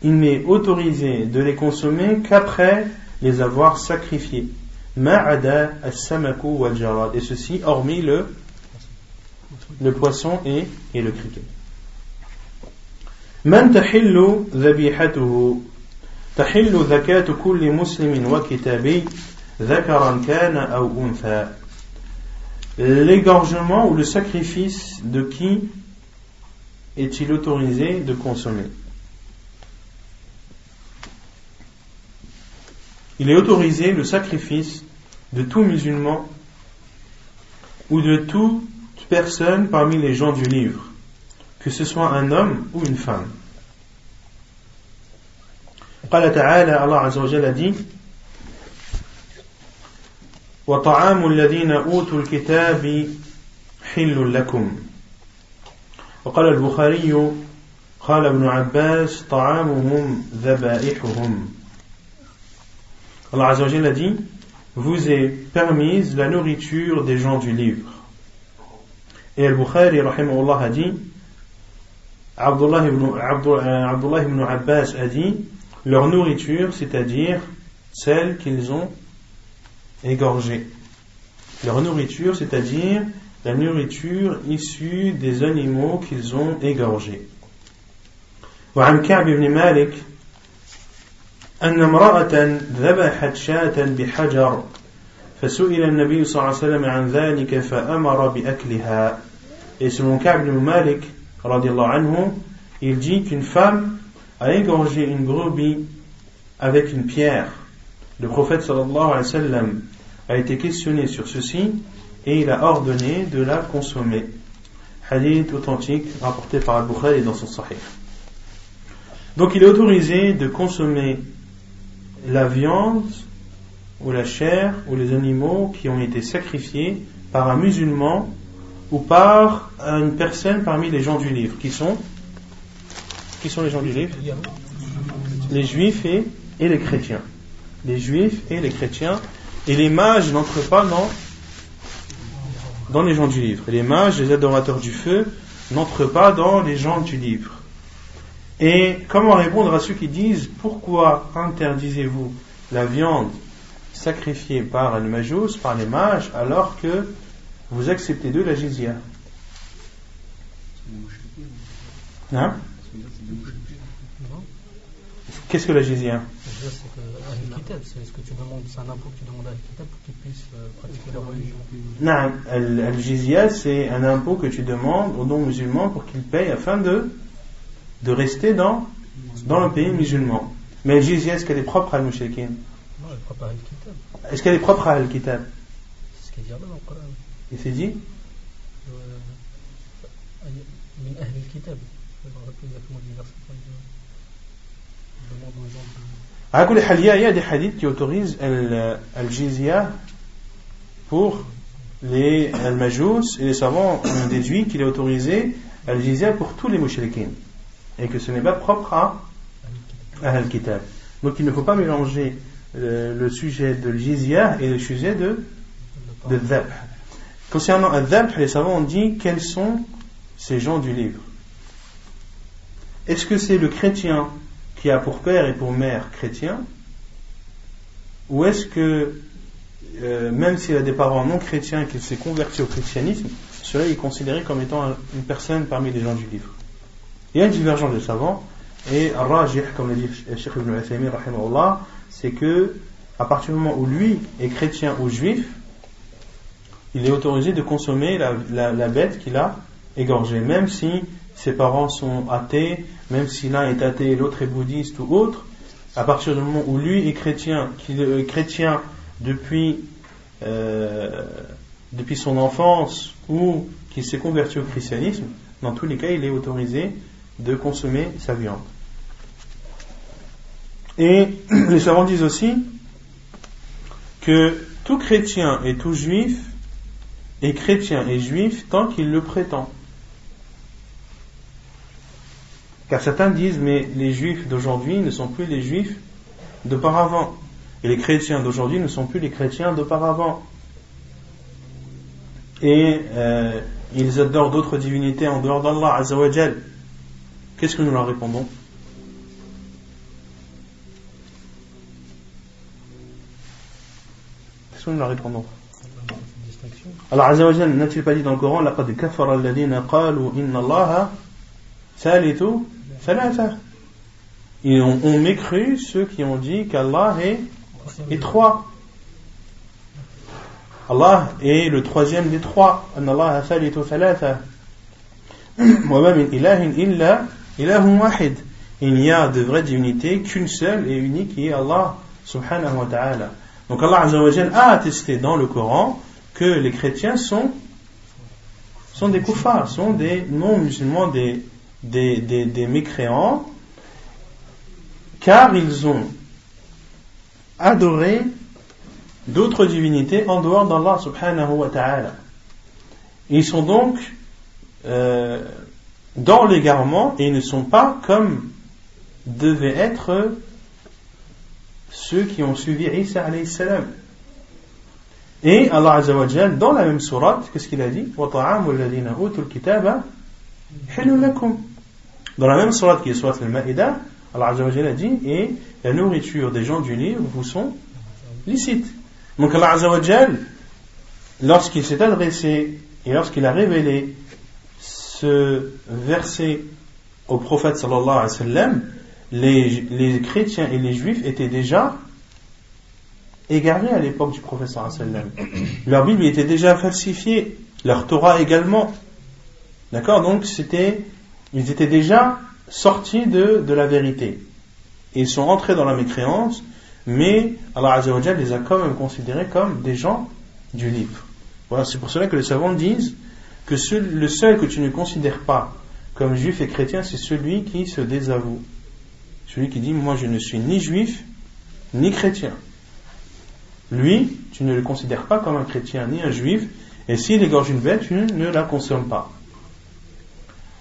il n'est autorisé de les consommer qu'après les avoir sacrifiés. Ma'ada as-samaku wal jarad. Et ceci hormis le, le poisson et, et le criquet. من تحل ذبيحته تحل ذكاة كل مسلم وكتابي ذكرا كان أو أنثى L'égorgement ou le sacrifice de qui est-il autorisé de consommer Il est autorisé le sacrifice de tout musulman ou de toute personne parmi les gens du livre, que ce soit un homme ou une femme. قال تعالى الله عز وجل dit وطعام الذين أوتوا الكتاب حل لكم وقال البخاري قال ابن عباس طعامهم ذبائحهم Allah Azza wa a dit vous est permise la nourriture des gens du livre et Al-Bukhari rahimahullah a dit Abdullah ibn, Abdullah ibn Abbas a dit leur nourriture c'est-à-dire celle qu'ils ont égorgée leur nourriture c'est-à-dire la nourriture issue des animaux qu'ils ont égorgés وعن كعب بن مالك أن امرأة ذبحت شاة بحجر فسئل النبي صلى الله عليه وسلم عن ذلك فأمر بأكلها Et selon Ka'b ibn Malik, anhu, il dit qu'une femme a égorgé une brebis avec une pierre. Le prophète sallallahu alayhi wa a été questionné sur ceci et il a ordonné de la consommer. Hadith authentique rapporté par Al-Bukhari dans son Sahih. Donc il est autorisé de consommer la viande ou la chair ou les animaux qui ont été sacrifiés par un musulman ou par une personne parmi les gens du livre. Qui sont Qui sont les gens du livre Les juifs et, les chrétiens. Les juifs et les chrétiens. Et les mages n'entrent pas dans, dans les gens du livre. les mages, les adorateurs du feu, n'entrent pas dans les gens du livre. Et comment répondre à ceux qui disent pourquoi interdisez-vous la viande sacrifiée par par les mages, alors que vous acceptez d'eux la jizya? Hein? Qu'est-ce que la jizya c'est ce que tu demandes, c'est un impôt que tu demandes à l'Kitab pour qu'ils puissent euh, pratiquer leur religion. Non, al-jizya c'est un impôt que tu demandes aux non-musulmans pour qu'ils payent afin de de rester dans, dans le pays musulman. Mais le jizya, est-ce qu'elle est propre à al-mushrikin Non, elle est propre à al-kitab. Est-ce qu'elle est propre à al-kitab C'est ce qu'il dit là dans le Coran. Et c'est dit من أهل الكتاب de... Il y a des hadiths qui autorisent al-jizya pour les al-majous et les savants ont déduit qu'il est autorisé al-jizya pour tous les mouchriquins et que ce n'est pas propre à, Al-Kitab. Donc il ne faut pas mélanger euh, le, sujet de l'jizya et le sujet de, de Concernant al les savants ont dit quels sont ces gens du livre. Est-ce que c'est le chrétien qui a pour père et pour mère chrétien Ou est-ce que, euh, même s'il a des parents non chrétiens et qu'il s'est converti au christianisme, cela est considéré comme étant une personne parmi les gens du livre? Il y a une divergence des savants, et Rajih, comme l'a dit Sheikh Ibn Uthaymin, c'est que, à partir du moment où lui est chrétien ou juif, il est autorisé de consommer la, bête qu'il a égorgée, même si ses parents sont athées, même si l'un est athée et l'autre est bouddhiste ou autre, à partir du moment où lui est chrétien, qu'il est chrétien depuis, euh, depuis son enfance ou qu'il s'est converti au christianisme, dans tous les cas, il est autorisé de consommer sa viande. Et les savants disent aussi que tout chrétien et tout juif est chrétien et juif tant qu'il le prétend. Car certains disent, mais les juifs d'aujourd'hui ne sont plus les juifs d'auparavant. Et les chrétiens d'aujourd'hui ne sont plus les chrétiens d'auparavant. Et euh, ils adorent d'autres divinités en dehors d'Allah Azzawajal. qu'est-ce que nous leur répondons Qu'est-ce que nous leur répondons Allah Azza wa Jalla n'a-t-il pas dit dans le Coran لقد كفر الذين قالوا إن الله ثالث ثلاثة Ils ont, ont mécru ceux qui ont dit qu'Allah est, est trois. Allah est le troisième des trois. أن الله ثالث ثلاثة وما من إله إلا إله واحد Il n'y a de vraie divinité qu'une seule et unique qui est Allah subhanahu wa ta'ala. Donc Allah Azza wa Jalla a attesté dans le Coran que les chrétiens sont, sont des koufars, sont des non-musulmans, des, des, des, des mécréants, car ils ont adoré d'autres divinités en dehors d'Allah subhanahu wa ta'ala. Ils sont donc euh, dans l'égarement et ils ne sont pas comme devaient être ceux qui ont suivi Isa alayhi salam. Et Allah Azza wa Jal, dans la même sourate, qu'est-ce qu'il a dit? Dans la même sourate qui est sourate al-Ma'ida, Allah wa a dit Et la nourriture des gens du livre vous sont licites. Donc Allah wa lorsqu'il s'est adressé et lorsqu'il a révélé ce verset au prophète sallallahu alayhi wa sallam, les, les chrétiens et les juifs étaient déjà égarés à l'époque du professeur sallam. Leur Bible était déjà falsifiée, leur Torah également. D'accord? Donc c'était, ils étaient déjà sortis de, la vérité. ils sont entrés dans la mécréance, mais Allah les a quand même considérés comme des gens du livre. Voilà, c'est pour cela que les savants disent que le seul que tu ne considères pas comme juif et chrétien, c'est celui qui se désavoue. Celui qui dit, moi je ne suis ni juif, ni chrétien. Lui, tu ne le considères pas comme un chrétien ni un juif, et s'il égorge une bête, tu ne la consommes pas.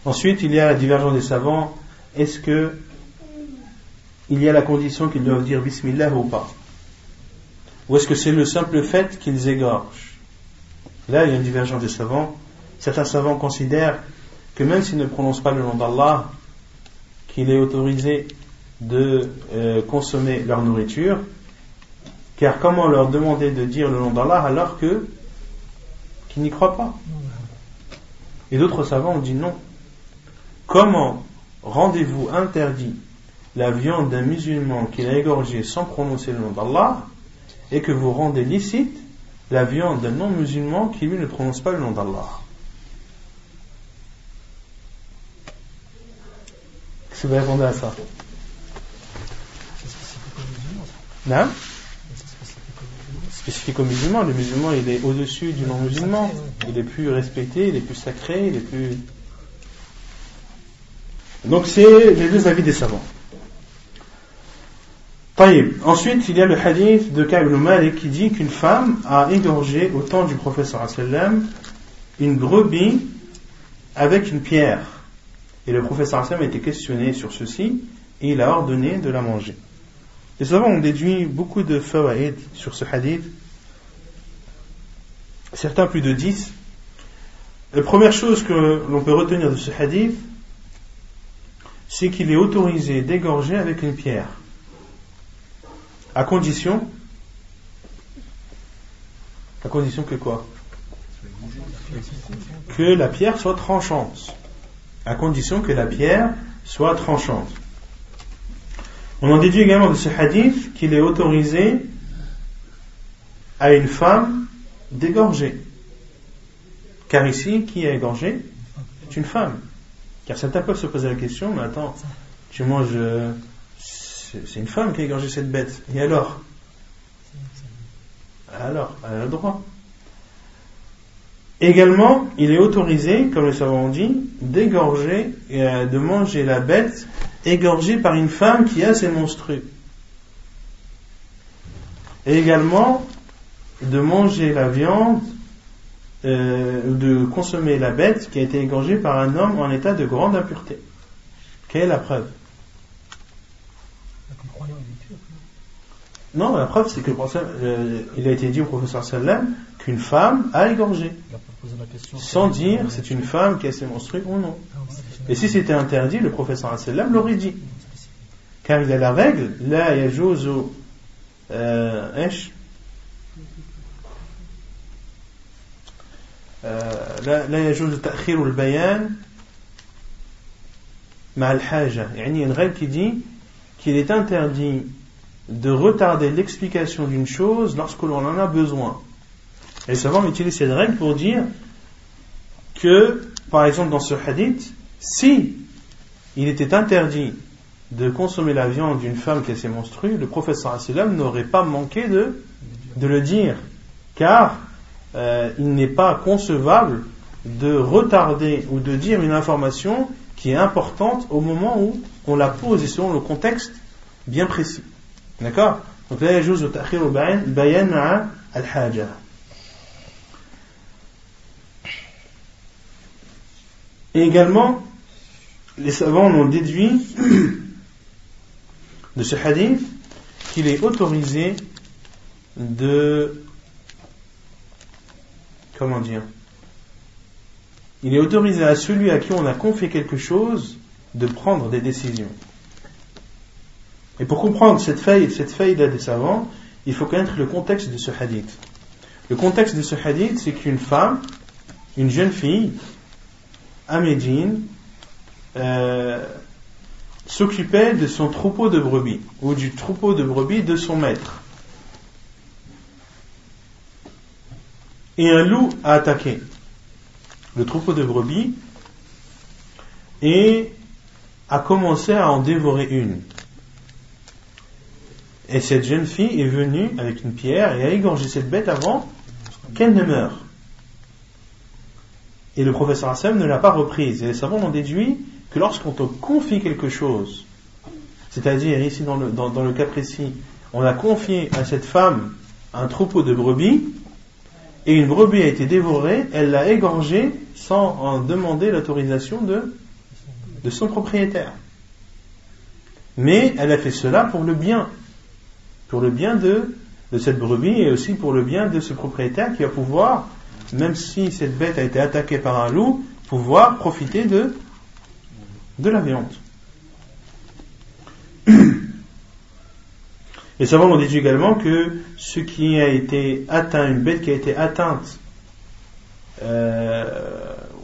Ensuite, il y a la divergence des savants. Est-ce que il y a la condition qu'ils doivent dire Bismillah ou pas? Ou est-ce que c'est le simple fait qu'ils égorgent? Là, il y a une divergence des savants. Certains savants considèrent que même s'ils ne prononcent pas le nom d'Allah, qu'il est autorisé de euh, consommer leur nourriture, car comment leur demander de dire le nom d'Allah alors qu'ils n'y croient pas? Et d'autres savants ont dit non. Comment rendez-vous interdit la viande d'un musulman qu'il a égorgé sans prononcer le nom d'Allah et que vous rendez licite la viande d'un non-musulman qui lui ne prononce pas le nom d'Allah? Qu'est-ce que vous répondez à ça? Non? Spécifique aux musulmans. Le musulman, il est au-dessus du non-musulman. Il est plus respecté, il est plus sacré, il est plus. Donc, c'est les deux avis des savants. Ensuite, il y a le hadith de Ka'b Malik qui dit qu'une femme a égorgé au temps du professeur une brebis avec une pierre. Et le professeur a été questionné sur ceci et il a ordonné de la manger. Les savants ont déduit beaucoup de fawaïd sur ce hadith, certains plus de 10. La première chose que l'on peut retenir de ce hadith, c'est qu'il est autorisé d'égorger avec une pierre, à condition, à condition que quoi? Que la pierre soit tranchante, à condition que la pierre soit tranchante. On en déduit également de ce hadith qu'il est autorisé à une femme d'égorger. Car ici, qui a égorgé? C'est une femme. Car certains peuvent se poser la question, mais attends, tu manges... Euh, c'est une femme qui a égorgé cette bête. Et alors? Alors, elle a le droit. Également, il est autorisé, comme le savons dit, d'égorger euh, de manger la bête égorgée par une femme qui a ses monstrues. Et également, de manger la viande, euh, de consommer la bête qui a été égorgée par un homme en état de grande impureté. Quelle est la preuve? Non, la preuve c'est que euh, il a été dit au professeur Sallam qu'une femme a égorgé. Sans dire c'est une femme qui a ses menstrues ou non. Et si c'était interdit, le professeur sallam l'aurait dit. Car il a la règle, la yajuzu euh, لا يجوز تأخير البيان مع الحاجة يعني une règle qui dit qu'il est interdit de retarder l'explication d'une chose lorsque l'on en a besoin. Et les savants utilisent cette règle pour dire que, par exemple, dans ce hadith, si il était interdit de consommer la viande d'une femme qui a ses menstrues, le professeur n'aurait pas manqué de, de le dire, car euh, il n'est pas concevable de retarder ou de dire une information qui est importante au moment où on la pose et selon le contexte bien précis. D'accord? Donc là, il bayan al-haja. Et également, les savants ont déduit de ce hadith qu'il est autorisé de comment dire? Il est autorisé à celui à qui on a confié quelque chose de prendre des décisions. Et pour comprendre cette faille, cette faille des savants, il faut connaître le contexte de ce hadith. Le contexte de ce hadith, c'est qu'une femme, une jeune fille, à euh, s'occupait de son troupeau de brebis, ou du troupeau de brebis de son maître. Et un loup a attaqué le troupeau de brebis et a commencé à en dévorer une. Et cette jeune fille est venue avec une pierre et a égorgé cette bête avant qu'elle ne meure. Et le professeur Hassan ne l'a pas reprise. Et les savants ont déduit que lorsqu'on te confie quelque chose, c'est-à-dire ici dans le, dans le cas précis, on a confié à cette femme un troupeau de brebis, et une brebis a été dévorée, elle l'a égorgée sans en demander l'autorisation de, son propriétaire. Mais elle a fait cela pour le bien, pour le bien de, de cette brebis et aussi pour le bien de ce propriétaire qui va pouvoir, même si cette bête a été attaquée par un loup, pouvoir profiter de, de la viande. Les savants ont dit également que ce qui a été atteint, une bête qui a été atteinte, euh,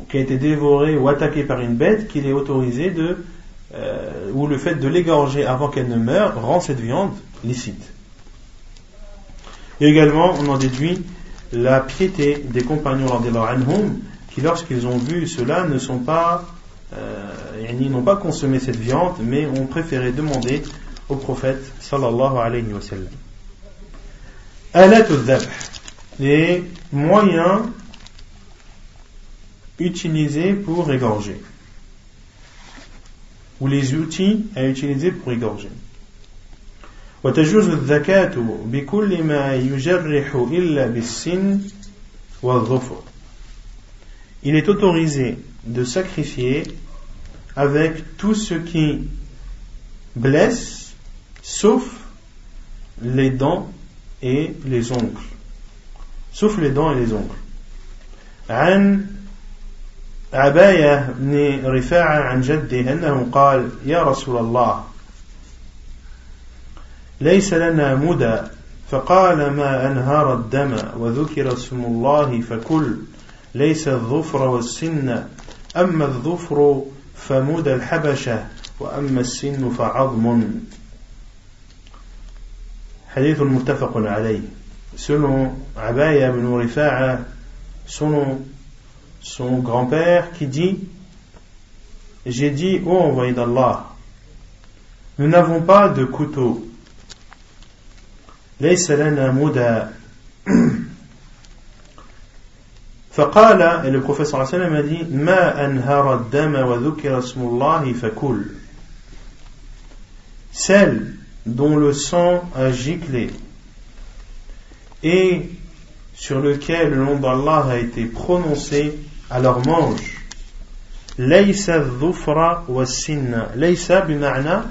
qui a été dévorée ou attaquée par une bête, qu'il est autorisé de, euh, ou le fait de l'égorger avant qu'elle ne meure, rend cette viande licite. Et également, on en déduit la piété des compagnons anhum, qui lorsqu'ils ont vu cela ne sont pas, euh, n'ont pas consommé cette viande, mais ont préféré demander au prophète sallallahu alayhi wa sallam. Alat les moyens utilisés pour égorger ou les outils à utiliser pour égorger. وتجوز الزكاة بكل ما يجرح إلا بالسن والظفر. Il est autorisé de sacrifier avec tout ce qui blesse sauf les dents et les ongles. Sauf les dents et les ongles. عن عباية بن رفاعة عن جده أنه قال يا رسول الله ليس لنا مدى فقال ما أنهار الدم وذكر اسم الله فكل ليس الظفر والسن أما الظفر فمدى الحبشة وأما السن فعظم Hadith al-muttafaqun alayh. Selon Abaya ibn Rifa'a, selon son grand-père qui dit J'ai dit, ô envoyé d'Allah, nous n'avons pas de couteau. ليس لنا مدى فقال et le prophète صلى الله عليه وسلم a dit ما أنهر الدم وذكر اسم الله فكل celle dont le sang a giclé et sur lequel le nom d'Allah a été prononcé, alors mange. Dhufra wa sinna. Laysa bima'na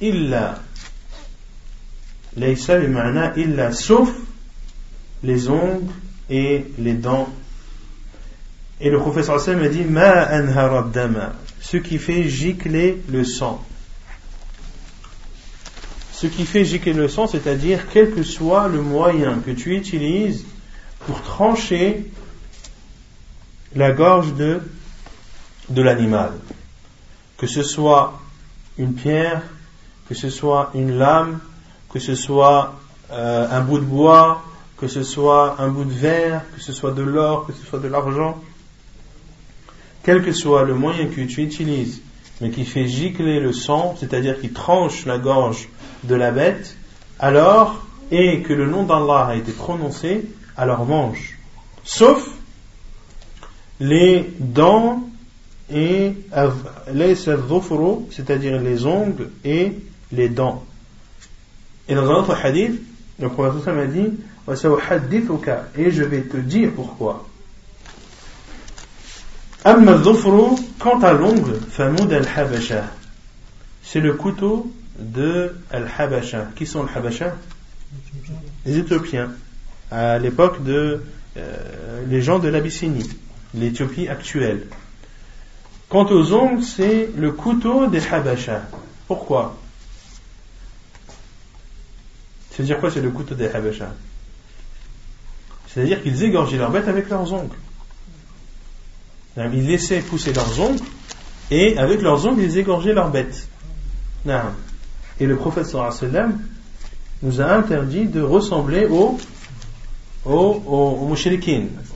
illa. Laysa bima'na illa. Sauf les ongles et les dents. Et le professeur Hassan a dit Ma anhara dama. ce qui fait gicler le sang. Ce qui fait gicler le sang, c'est-à-dire quel que soit le moyen que tu utilises pour trancher la gorge de, l'animal. Que ce soit une pierre, que ce soit une lame, que ce soit euh, un bout de bois, que ce soit un bout de verre, que ce soit de l'or, que ce soit de l'argent, quel que soit le moyen que tu utilises, mais qui fait gicler le sang, c'est-à-dire qui tranche la gorge de la bête, alors, et que le nom d'Allah a été prononcé, alors mange. Sauf les dents et les c'est-à-dire les ongles et les dents. Et dans un autre hadith, le prophète m'a dit et je vais te dire pourquoi. quant à l'ongle, c'est le couteau de al-habasha. Qui sont al-habasha? Les Éthiopiens, à l'époque de euh, les gens de l'Abyssinie, l'Éthiopie actuelle. Quant aux ongles, c'est le couteau des habasha. Pourquoi? C'est-à-dire quoi c'est le couteau des habasha? C'est-à-dire qu'ils égorgeaient leurs bêtes avec leurs ongles. Ils laissaient pousser leurs ongles et avec leurs ongles, ils égorgeaient leurs bêtes. Et le prophète sallam nous a interdit de ressembler aux, aux, aux,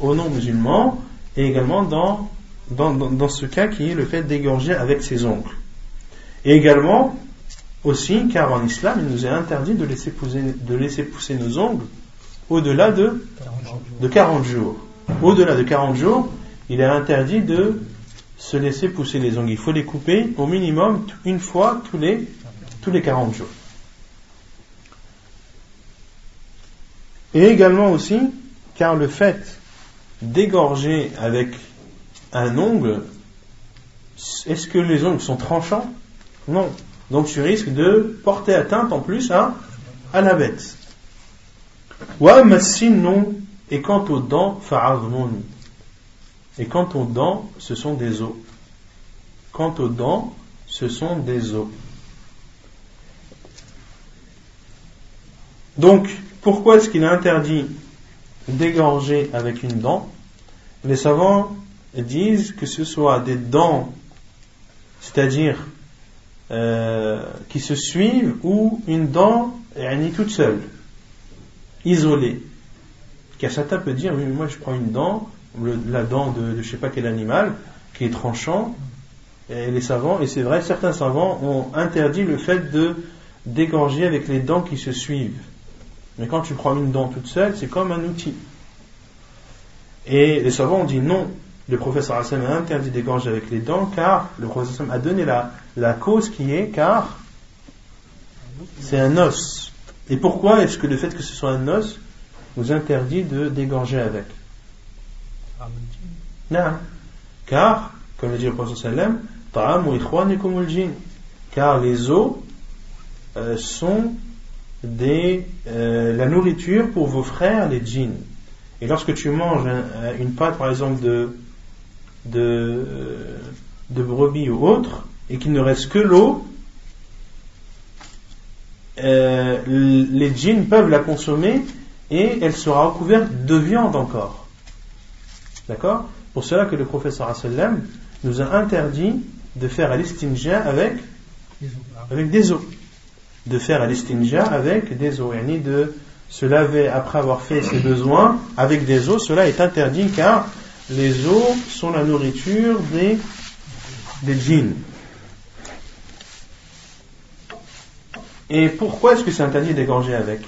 aux non-musulmans, et également dans, dans, dans, ce cas qui est le fait d'égorger avec ses ongles. Et également, aussi, car en islam, il nous est interdit de laisser pousser, de laisser pousser nos ongles au-delà de, de 40 jours. Au-delà de 40 jours, il est interdit de se laisser pousser les ongles. Il faut les couper au minimum une fois tous les, tous les 40 jours. Et également aussi, car le fait d'égorger avec un ongle, est-ce que les ongles sont tranchants? Non. Donc tu risques de porter atteinte en plus à, la bête. Et quant aux dents, Et quant aux dents, ce sont des os. Quant aux dents, ce sont des os. Donc, pourquoi est-ce qu'il est interdit d'égorger avec une dent? Les savants disent que ce soit des dents, c'est-à-dire euh, qui se suivent, ou une dent est toute seule isolé. Car certains peuvent dire, oui, moi je prends une dent, la dent de, je je sais pas quel animal, qui est tranchant, et les savants, et c'est vrai, certains savants ont interdit le fait de dégorger avec les dents qui se suivent. Mais quand tu prends une dent toute seule, c'est comme un outil. Et les savants ont dit non, le professeur Hassan a interdit d'égorger avec les dents car le professeur a donné la, la cause qui est car c'est un os. Et pourquoi est-ce que le fait que ce soit un os nous interdit de dégorger avec? Non. Car, comme le dit le prophète sallam, car les os euh, sont des, euh, la nourriture pour vos frères, les djinns. Et lorsque tu manges une pâte, par exemple, de, de, de brebis ou autre, et qu'il ne reste que l'eau, euh, les djinns peuvent la consommer et elle sera recouverte de viande encore. D'accord? Pour cela que le professeur sallam nous a interdit de faire l'istinja avec, avec des os. De faire l'istinja avec des os. Et de se laver après avoir fait ses besoins avec des os, cela est interdit car les os sont la nourriture des, des djinns. Et pourquoi est-ce que c'est interdit d'égorger avec?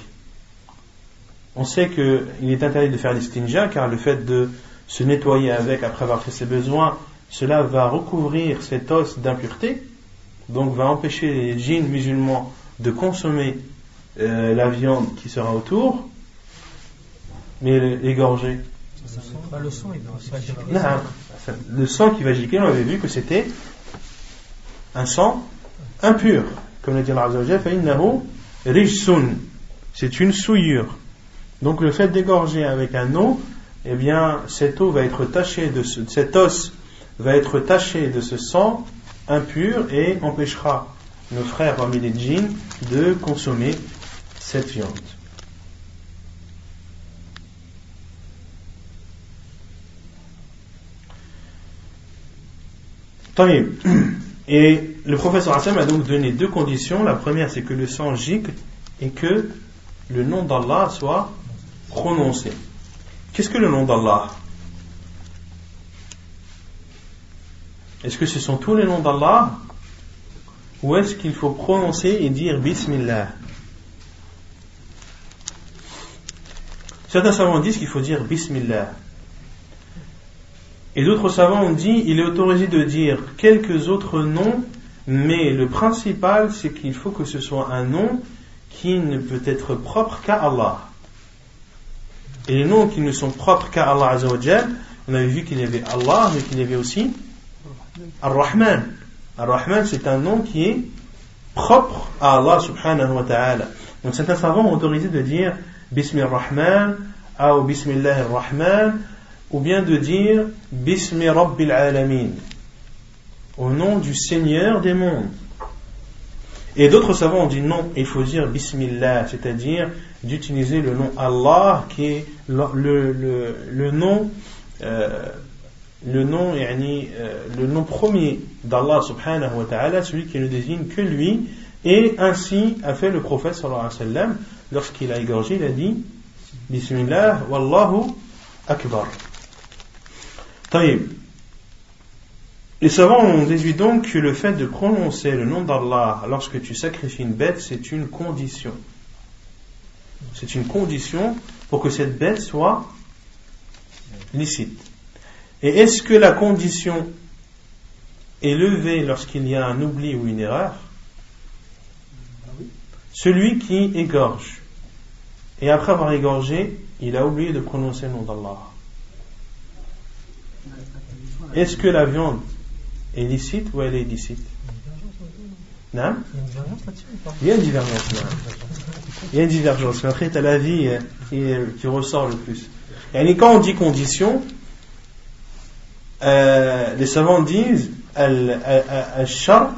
On sait qu'il est interdit de faire l'istinja car le fait de se nettoyer avec après avoir fait ses besoins, cela va recouvrir cet os d'impureté, donc va empêcher les djinns musulmans de consommer euh, la viande qui sera autour, mais l'égorger. Le sang, le sang qui va gicler, on avait vu que c'était un sang impur comme le dit Allah c'est une souillure. Donc le fait d'égorger avec un eau, eh bien, cette eau va être tachée de ce, cet os va être taché de ce sang impur et empêchera nos frères parmi les djinns de consommer cette viande. Et le professeur Hassan a donc donné deux conditions. La première, c'est que le sang gicle et que le nom d'Allah soit prononcé. Qu'est-ce que le nom d'Allah? Est-ce que ce sont tous les noms d'Allah? Ou est-ce qu'il faut prononcer et dire Bismillah? Certains savants disent qu'il faut dire Bismillah. Et d'autres savants ont dit il est autorisé de dire quelques autres noms, mais le principal c'est qu'il faut que ce soit un nom qui ne peut être propre qu'à Allah. Et les noms qui ne sont propres qu'à Allah on avait vu qu'il y avait Allah, mais qu'il y avait aussi Ar-Rahman. Ar-Rahman c'est un nom qui est propre à Allah subhanahu wa ta'ala. Donc certains savants ont autorisé de dire Bismillah Rahman, ou Bismillah Rahman, ou bien de dire Bismi Rabbil Alamin, au nom du Seigneur des mondes. Et d'autres savants ont dit non, il faut dire Bismillah, c'est-à-dire d'utiliser le nom Allah qui est le, nom euh, le nom euh, le nom premier d'Allah subhanahu wa ta'ala, celui qui ne désigne que lui, et ainsi a fait le prophète wa lorsqu'il a égorgé, il a dit Bismillah wallahu akbar. Les savants ont déduit donc que le fait de prononcer le nom d'Allah lorsque tu sacrifies une bête, c'est une condition. C'est une condition pour que cette bête soit licite. Et est-ce que la condition est levée lorsqu'il y a un oubli ou une erreur Celui qui égorge, et après avoir égorgé, il a oublié de prononcer le nom d'Allah. Est-ce que la viande est licite ou elle est illicite Non Il y a une divergence Il y a une divergence. Après, tu as la vie euh, qui, ressort le plus. Et quand on dit condition, euh, les savants disent الشرط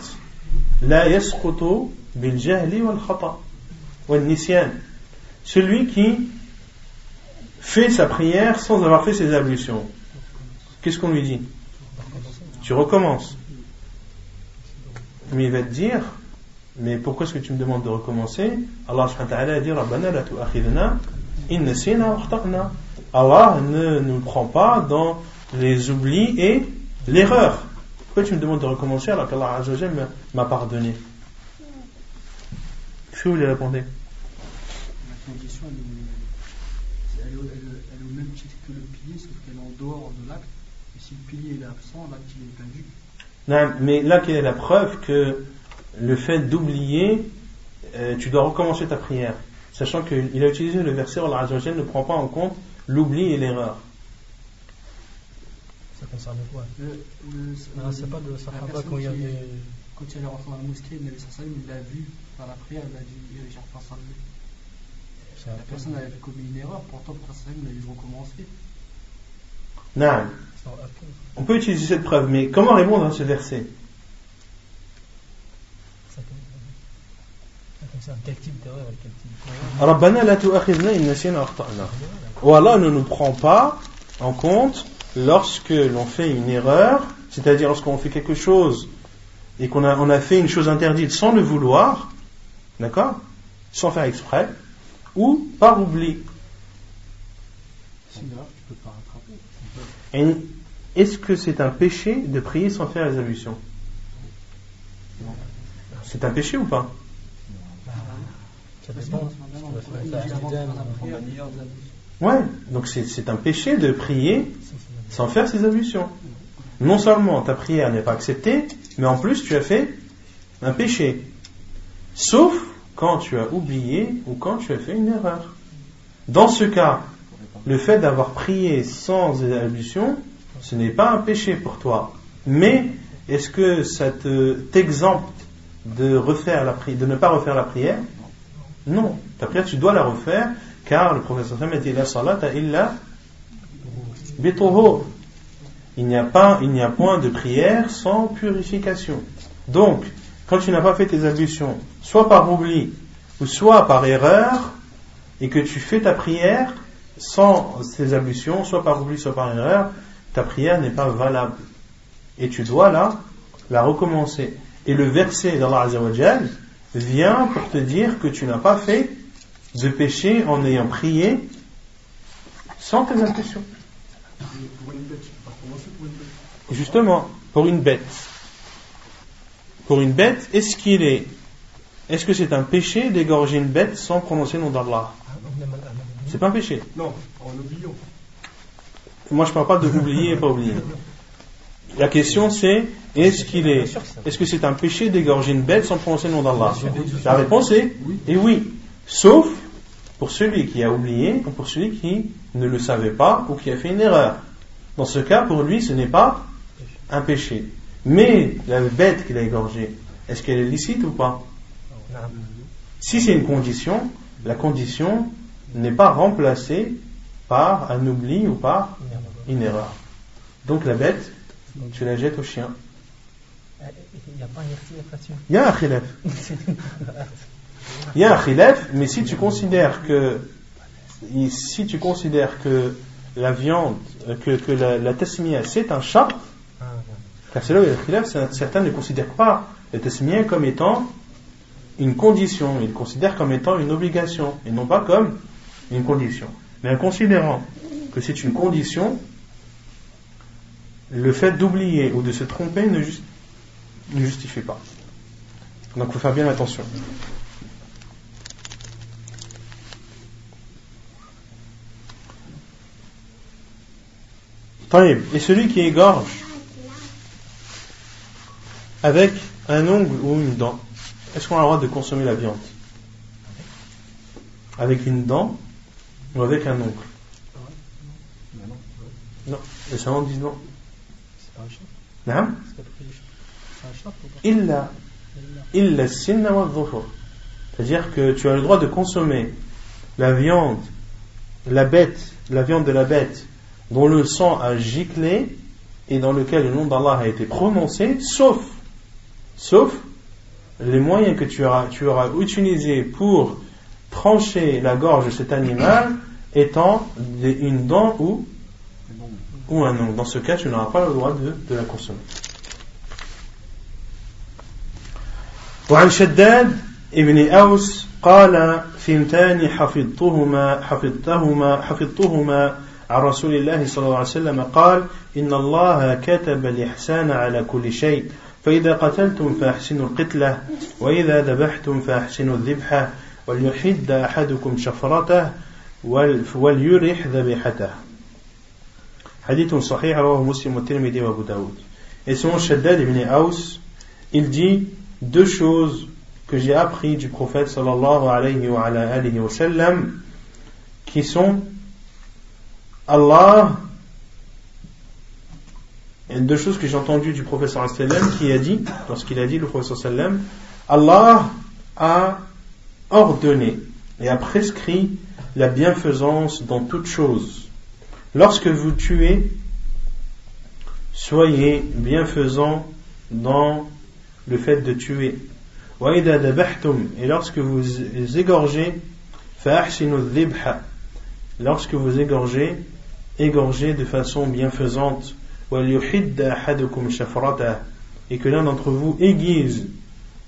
لا يسقط بالجهل والخطأ والنسيان celui qui fait sa prière sans avoir fait ses ablutions qu'est-ce qu'on lui dit tu recommences. Mais il va te dire, mais pourquoi est-ce que tu me demandes de recommencer Allah subhanahu wa ta'ala a dit Rabbana la tu'akhidna in Allah ne nous prend pas dans les oublis et l'erreur. Pourquoi tu me demandes de recommencer alors qu'Allah m'a pardonné? Que vous lui répondez? La condition, elle est, au même titre que le pilier, sauf qu'elle est en dehors de l'acte si le pilier est absent, il est perdu. Non, mais là, quelle est la preuve que le fait d'oublier, euh, tu dois recommencer ta prière? Sachant qu'il a utilisé le verset où Allah ne prend pas en compte l'oubli et l'erreur. Concerne quoi le, le, C'est pas de Sahaba quand il y avait. Quand il est rentré dans la mosquée, il l'a vu dans la prière, il a dit J'ai repassé un La personne avait commis une erreur, pourtant le prophète il a dû recommencer. Non. On peut utiliser cette preuve, mais comment répondre à ce verset? Rabbana la Ou Allah ne nous prend pas en compte lorsque l'on fait une erreur, c'est-à-dire lorsqu'on fait quelque chose et qu'on a, on a fait une chose interdite sans le vouloir, d'accord Sans faire exprès, ou par oubli. Est-ce que c'est un péché de prier sans faire les ablutions C'est un péché ou pas Ouais, donc c'est un péché de prier sans faire ses ablutions. Non seulement ta prière n'est pas acceptée, mais en plus tu as fait un péché. Sauf quand tu as oublié ou quand tu as fait une erreur. Dans ce cas, le fait d'avoir prié sans ablution, ce n'est pas un péché pour toi. Mais est-ce que ça t'exempte de de ne pas refaire la prière? Non. Ta prière, tu dois la refaire, car le professeur Sam a dit la salata illa Il n'y a pas, il n'y a point de prière sans purification. Donc, quand tu n'as pas fait tes ablutions, soit par oubli, ou soit par erreur, et que tu fais ta prière sans tes ablutions, soit par oubli, soit par erreur, ta prière n'est pas valable. Et tu dois là la recommencer. Et le verset d'Allah vient pour te dire que tu n'as pas fait de péché en ayant prié sans tes ablutions. Justement, pour une bête. Pour une bête, est-ce qu'il est, est-ce que c'est un péché d'égorger une bête sans prononcer le nom d'Allah? C'est pas un péché. Non, en oubliant. Moi, je parle pas de oublier et pas oublier. La question c'est est-ce qu'il est, est-ce que c'est un péché d'égorger une bête sans prononcer le nom d'Allah? La réponse est et oui, sauf pour celui qui a oublié ou pour celui qui ne le savait pas ou qui a fait une erreur. Dans ce cas, pour lui, ce n'est pas un péché. Mais la bête qu'il a égorgée, est-ce qu'elle est licite ou pas? Si c'est une condition, la condition n'est pas remplacée par un oubli ou par une erreur. Donc la bête, tu la jettes au chien. Il n'y a pas un Il y a un. Il y a un khilaf, mais si tu considères que si tu considères que la viande, que, la, la tasmiya c'est un chat, car c'est là il y a le khilaf, certains ne considèrent pas la tasmiya comme étant une condition, ils le considèrent comme étant une obligation, et non pas comme une condition. Mais en considérant que c'est une condition, le fait d'oublier ou de se tromper ne, ne justifie pas. Donc il faut faire bien attention. Et celui qui égorge avec un ongle ou une dent, est-ce qu'on a le droit de consommer la viande Avec une dent ou avec un ongle? Non, les savants disent non. Non. Illa, illa C'est-à-dire que tu as le droit de consommer la viande, la bête, la viande de la bête dont le sang a giclé et dans lequel le nom d'Allah a été prononcé, sauf, sauf les moyens que tu auras, tu auras utilisés pour trancher la gorge de cet animal étant une dent ou, ou un ongle. Dans ce cas, tu n'auras pas le droit de, de la consommer. وعن شداد ابن أوس قال ثنتان حفظتهما حفظتهما حفظتهما عن رسول الله صلى الله عليه وسلم قال إن الله كتب الإحسان على كل شيء فإذا قتلتم فأحسنوا القتلة وإذا ذبحتم فأحسنوا الذبحة وليحد أحدكم شفرته وليرح ذبيحته. حديث صحيح رواه مسلم والترمذي وأبو داود. Selon Shaddad ibn Aus, il dit deux choses que j'ai appris du prophète sallallahu alayhi wa, alayhi wa sallam qui sont Allah, il y a deux choses que j'ai entendues du professeur sallam qui a dit, lorsqu'il a dit le professeur sallam, Allah a ordonné et a prescrit la bienfaisance dans toute chose. Lorsque vous tuez, soyez bienfaisant dans le fait de tuer. Et lorsque vous égorgez, lorsque vous égorgez, égorgé de façon bienfaisante et que l'un d'entre vous aiguise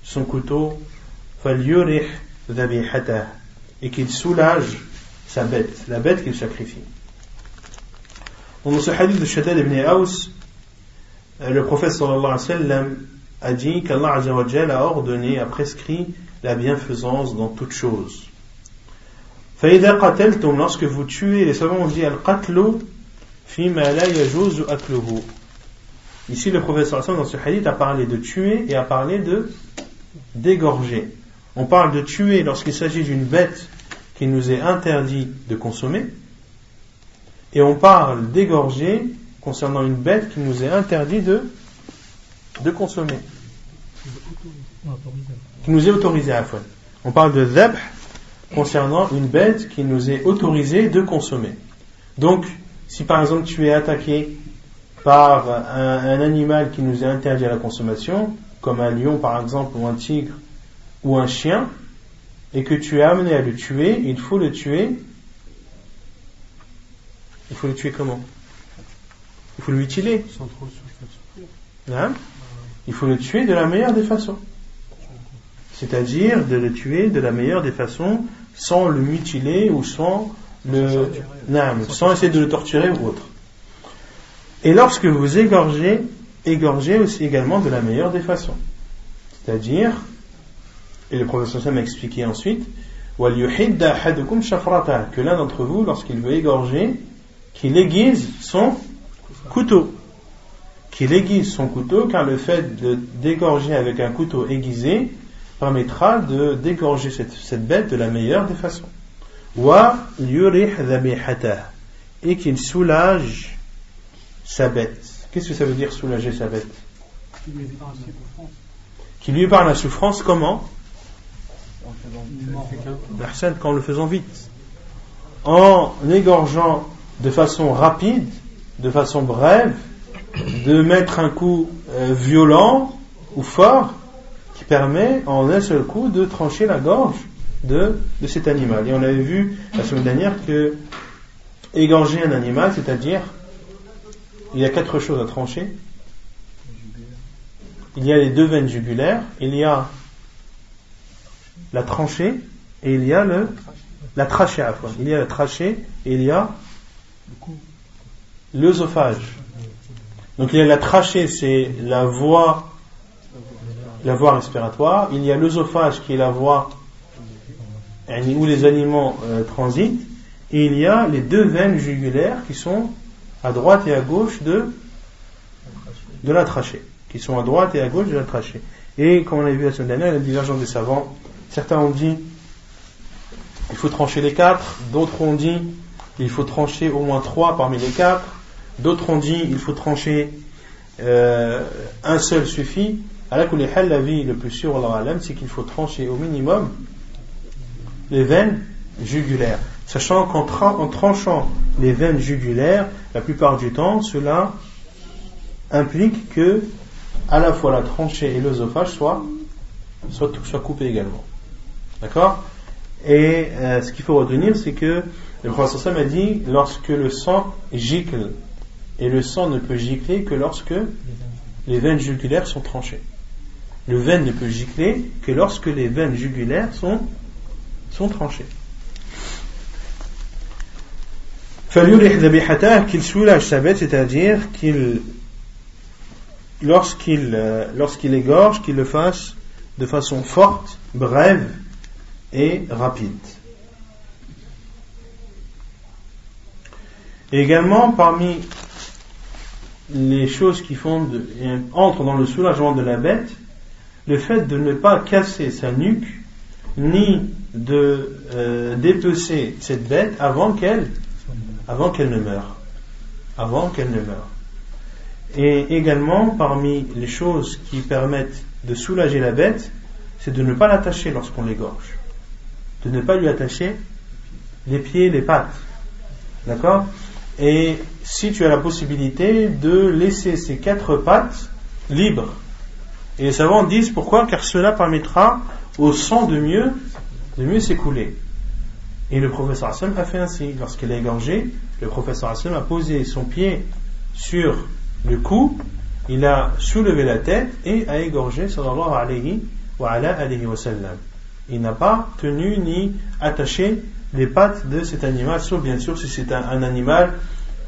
son couteau et qu'il soulage sa bête, la bête qu'il sacrifie. Dans ce hadith de Shaddad ibn Aus, le prophète sallallahu alayhi wa sallam a dit qu'Allah a ordonné, a prescrit la bienfaisance dans toute chose. Faïda qataltum, lorsque vous tuez, les savants ont dit al-qatlu fima la yajuzu akluhu. Ici, le professeur dans ce hadith a parlé de tuer et a parlé de dégorger. On parle de tuer lorsqu'il s'agit d'une bête qui nous est interdit de consommer, et on parle d'égorger concernant une bête qui nous est interdit de, de consommer, qui nous est autorisée à faire. On parle de zabh concernant une bête qui nous est autorisé de consommer. Donc, si par exemple tu es attaqué par un, animal qui nous est interdit à la consommation, comme un lion par exemple, ou un tigre, ou un chien, et que tu es amené à le tuer, il faut le tuer. Il faut le tuer comment? Il faut le mutiler. Hein? Il faut le tuer de la meilleure des façons. C'est-à-dire de le tuer de la meilleure des façons, sans le mutiler ou sans le, sans essayer de le torturer ou autre. Et lorsque vous égorgez, égorgez aussi également de la meilleure des façons. C'est-à-dire, et le professeur Sam a expliqué ensuite, que l'un d'entre vous, lorsqu'il veut égorger, qu'il aiguise son couteau. Qu'il aiguise son couteau, car le fait d'égorger avec un couteau aiguisé permettra de dégorger cette, cette bête de la meilleure des façons. Et qu'il soulage sa bête. Qu'est-ce que ça veut dire soulager sa bête? Qui lui épargne la souffrance comment? Qu'en le faisant vite. En égorgeant de façon rapide, de façon brève, de mettre un coup euh, violent ou fort permet en un seul coup de trancher la gorge de, de cet animal. Et on avait vu la semaine dernière que égorger un animal, c'est-à-dire il y a quatre choses à trancher. Il y a les deux veines jugulaires, il y a la tranchée et il y a le, la trachée à fois. Il y a la trachée et il y a l'œsophage. Donc il y a la trachée, c'est la voie, la voie respiratoire. Il y a l'œsophage qui est la voie où les aliments euh, transitent. Et il y a les deux veines jugulaires qui sont à droite et à gauche de, de la trachée. Qui sont à droite et à gauche de la trachée. Et comme on a vu la semaine dernière, il y a divergence des savants. Certains ont dit il faut trancher les quatre, d'autres ont dit il faut trancher au moins trois parmi les quatre, d'autres ont dit il faut trancher euh, un seul suffit. À la la vie le plus sûr, c'est qu'il faut trancher au minimum les veines jugulaires. Sachant qu'en tranchant les veines jugulaires, la plupart du temps, cela implique que à la fois la tranchée et l'œsophage soient, soient, coupés également. D'accord? Et euh, ce qu'il faut retenir, c'est que le professeur a dit lorsque le sang gicle, et le sang ne peut gicler que lorsque les veines jugulaires sont tranchées. Le veine ne peut gicler que lorsque les veines jugulaires sont, sont tranchées. qu'il soulage sa bête, c'est-à-dire qu'il lorsqu'il euh, lorsqu'il égorge, qu'il le fasse de façon forte, brève et rapide. Et également parmi les choses qui font de, entrent dans le soulagement de la bête, le fait de ne pas casser sa nuque, ni de euh, dépecer cette bête avant qu'elle avant qu'elle ne meure. Avant qu'elle ne meure. Et également, parmi les choses qui permettent de soulager la bête, c'est de ne pas l'attacher lorsqu'on l'égorge. De ne pas lui attacher les pieds, les pattes. D'accord? Et si tu as la possibilité de laisser ces quatre pattes libres. Et les savants disent pourquoi Car cela permettra au sang de mieux, de mieux s'écouler. Et le professeur Hassan a fait ainsi. Lorsqu'il a égorgé, le professeur Hassan a posé son pied sur le cou, il a soulevé la tête et a égorgé sallallahu alayhi wa alayhi wa sallam. Il n'a pas tenu ni attaché les pattes de cet animal, sauf bien sûr si c'est un, animal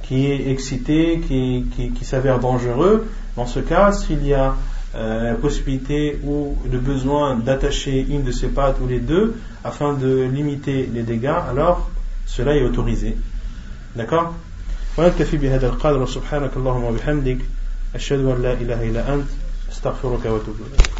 qui est excité, qui, qui, s'avère dangereux. Dans ce cas, s'il y a euh, la possibilité ou le besoin d'attacher une de ses pattes ou les deux afin de limiter les dégâts, alors cela est autorisé. d'accord ونكتفي بهذا القدر وسبحانك اللهم وبحمدك أشهد أن لا إله إلا أنت أستغفرك وأتوب إليك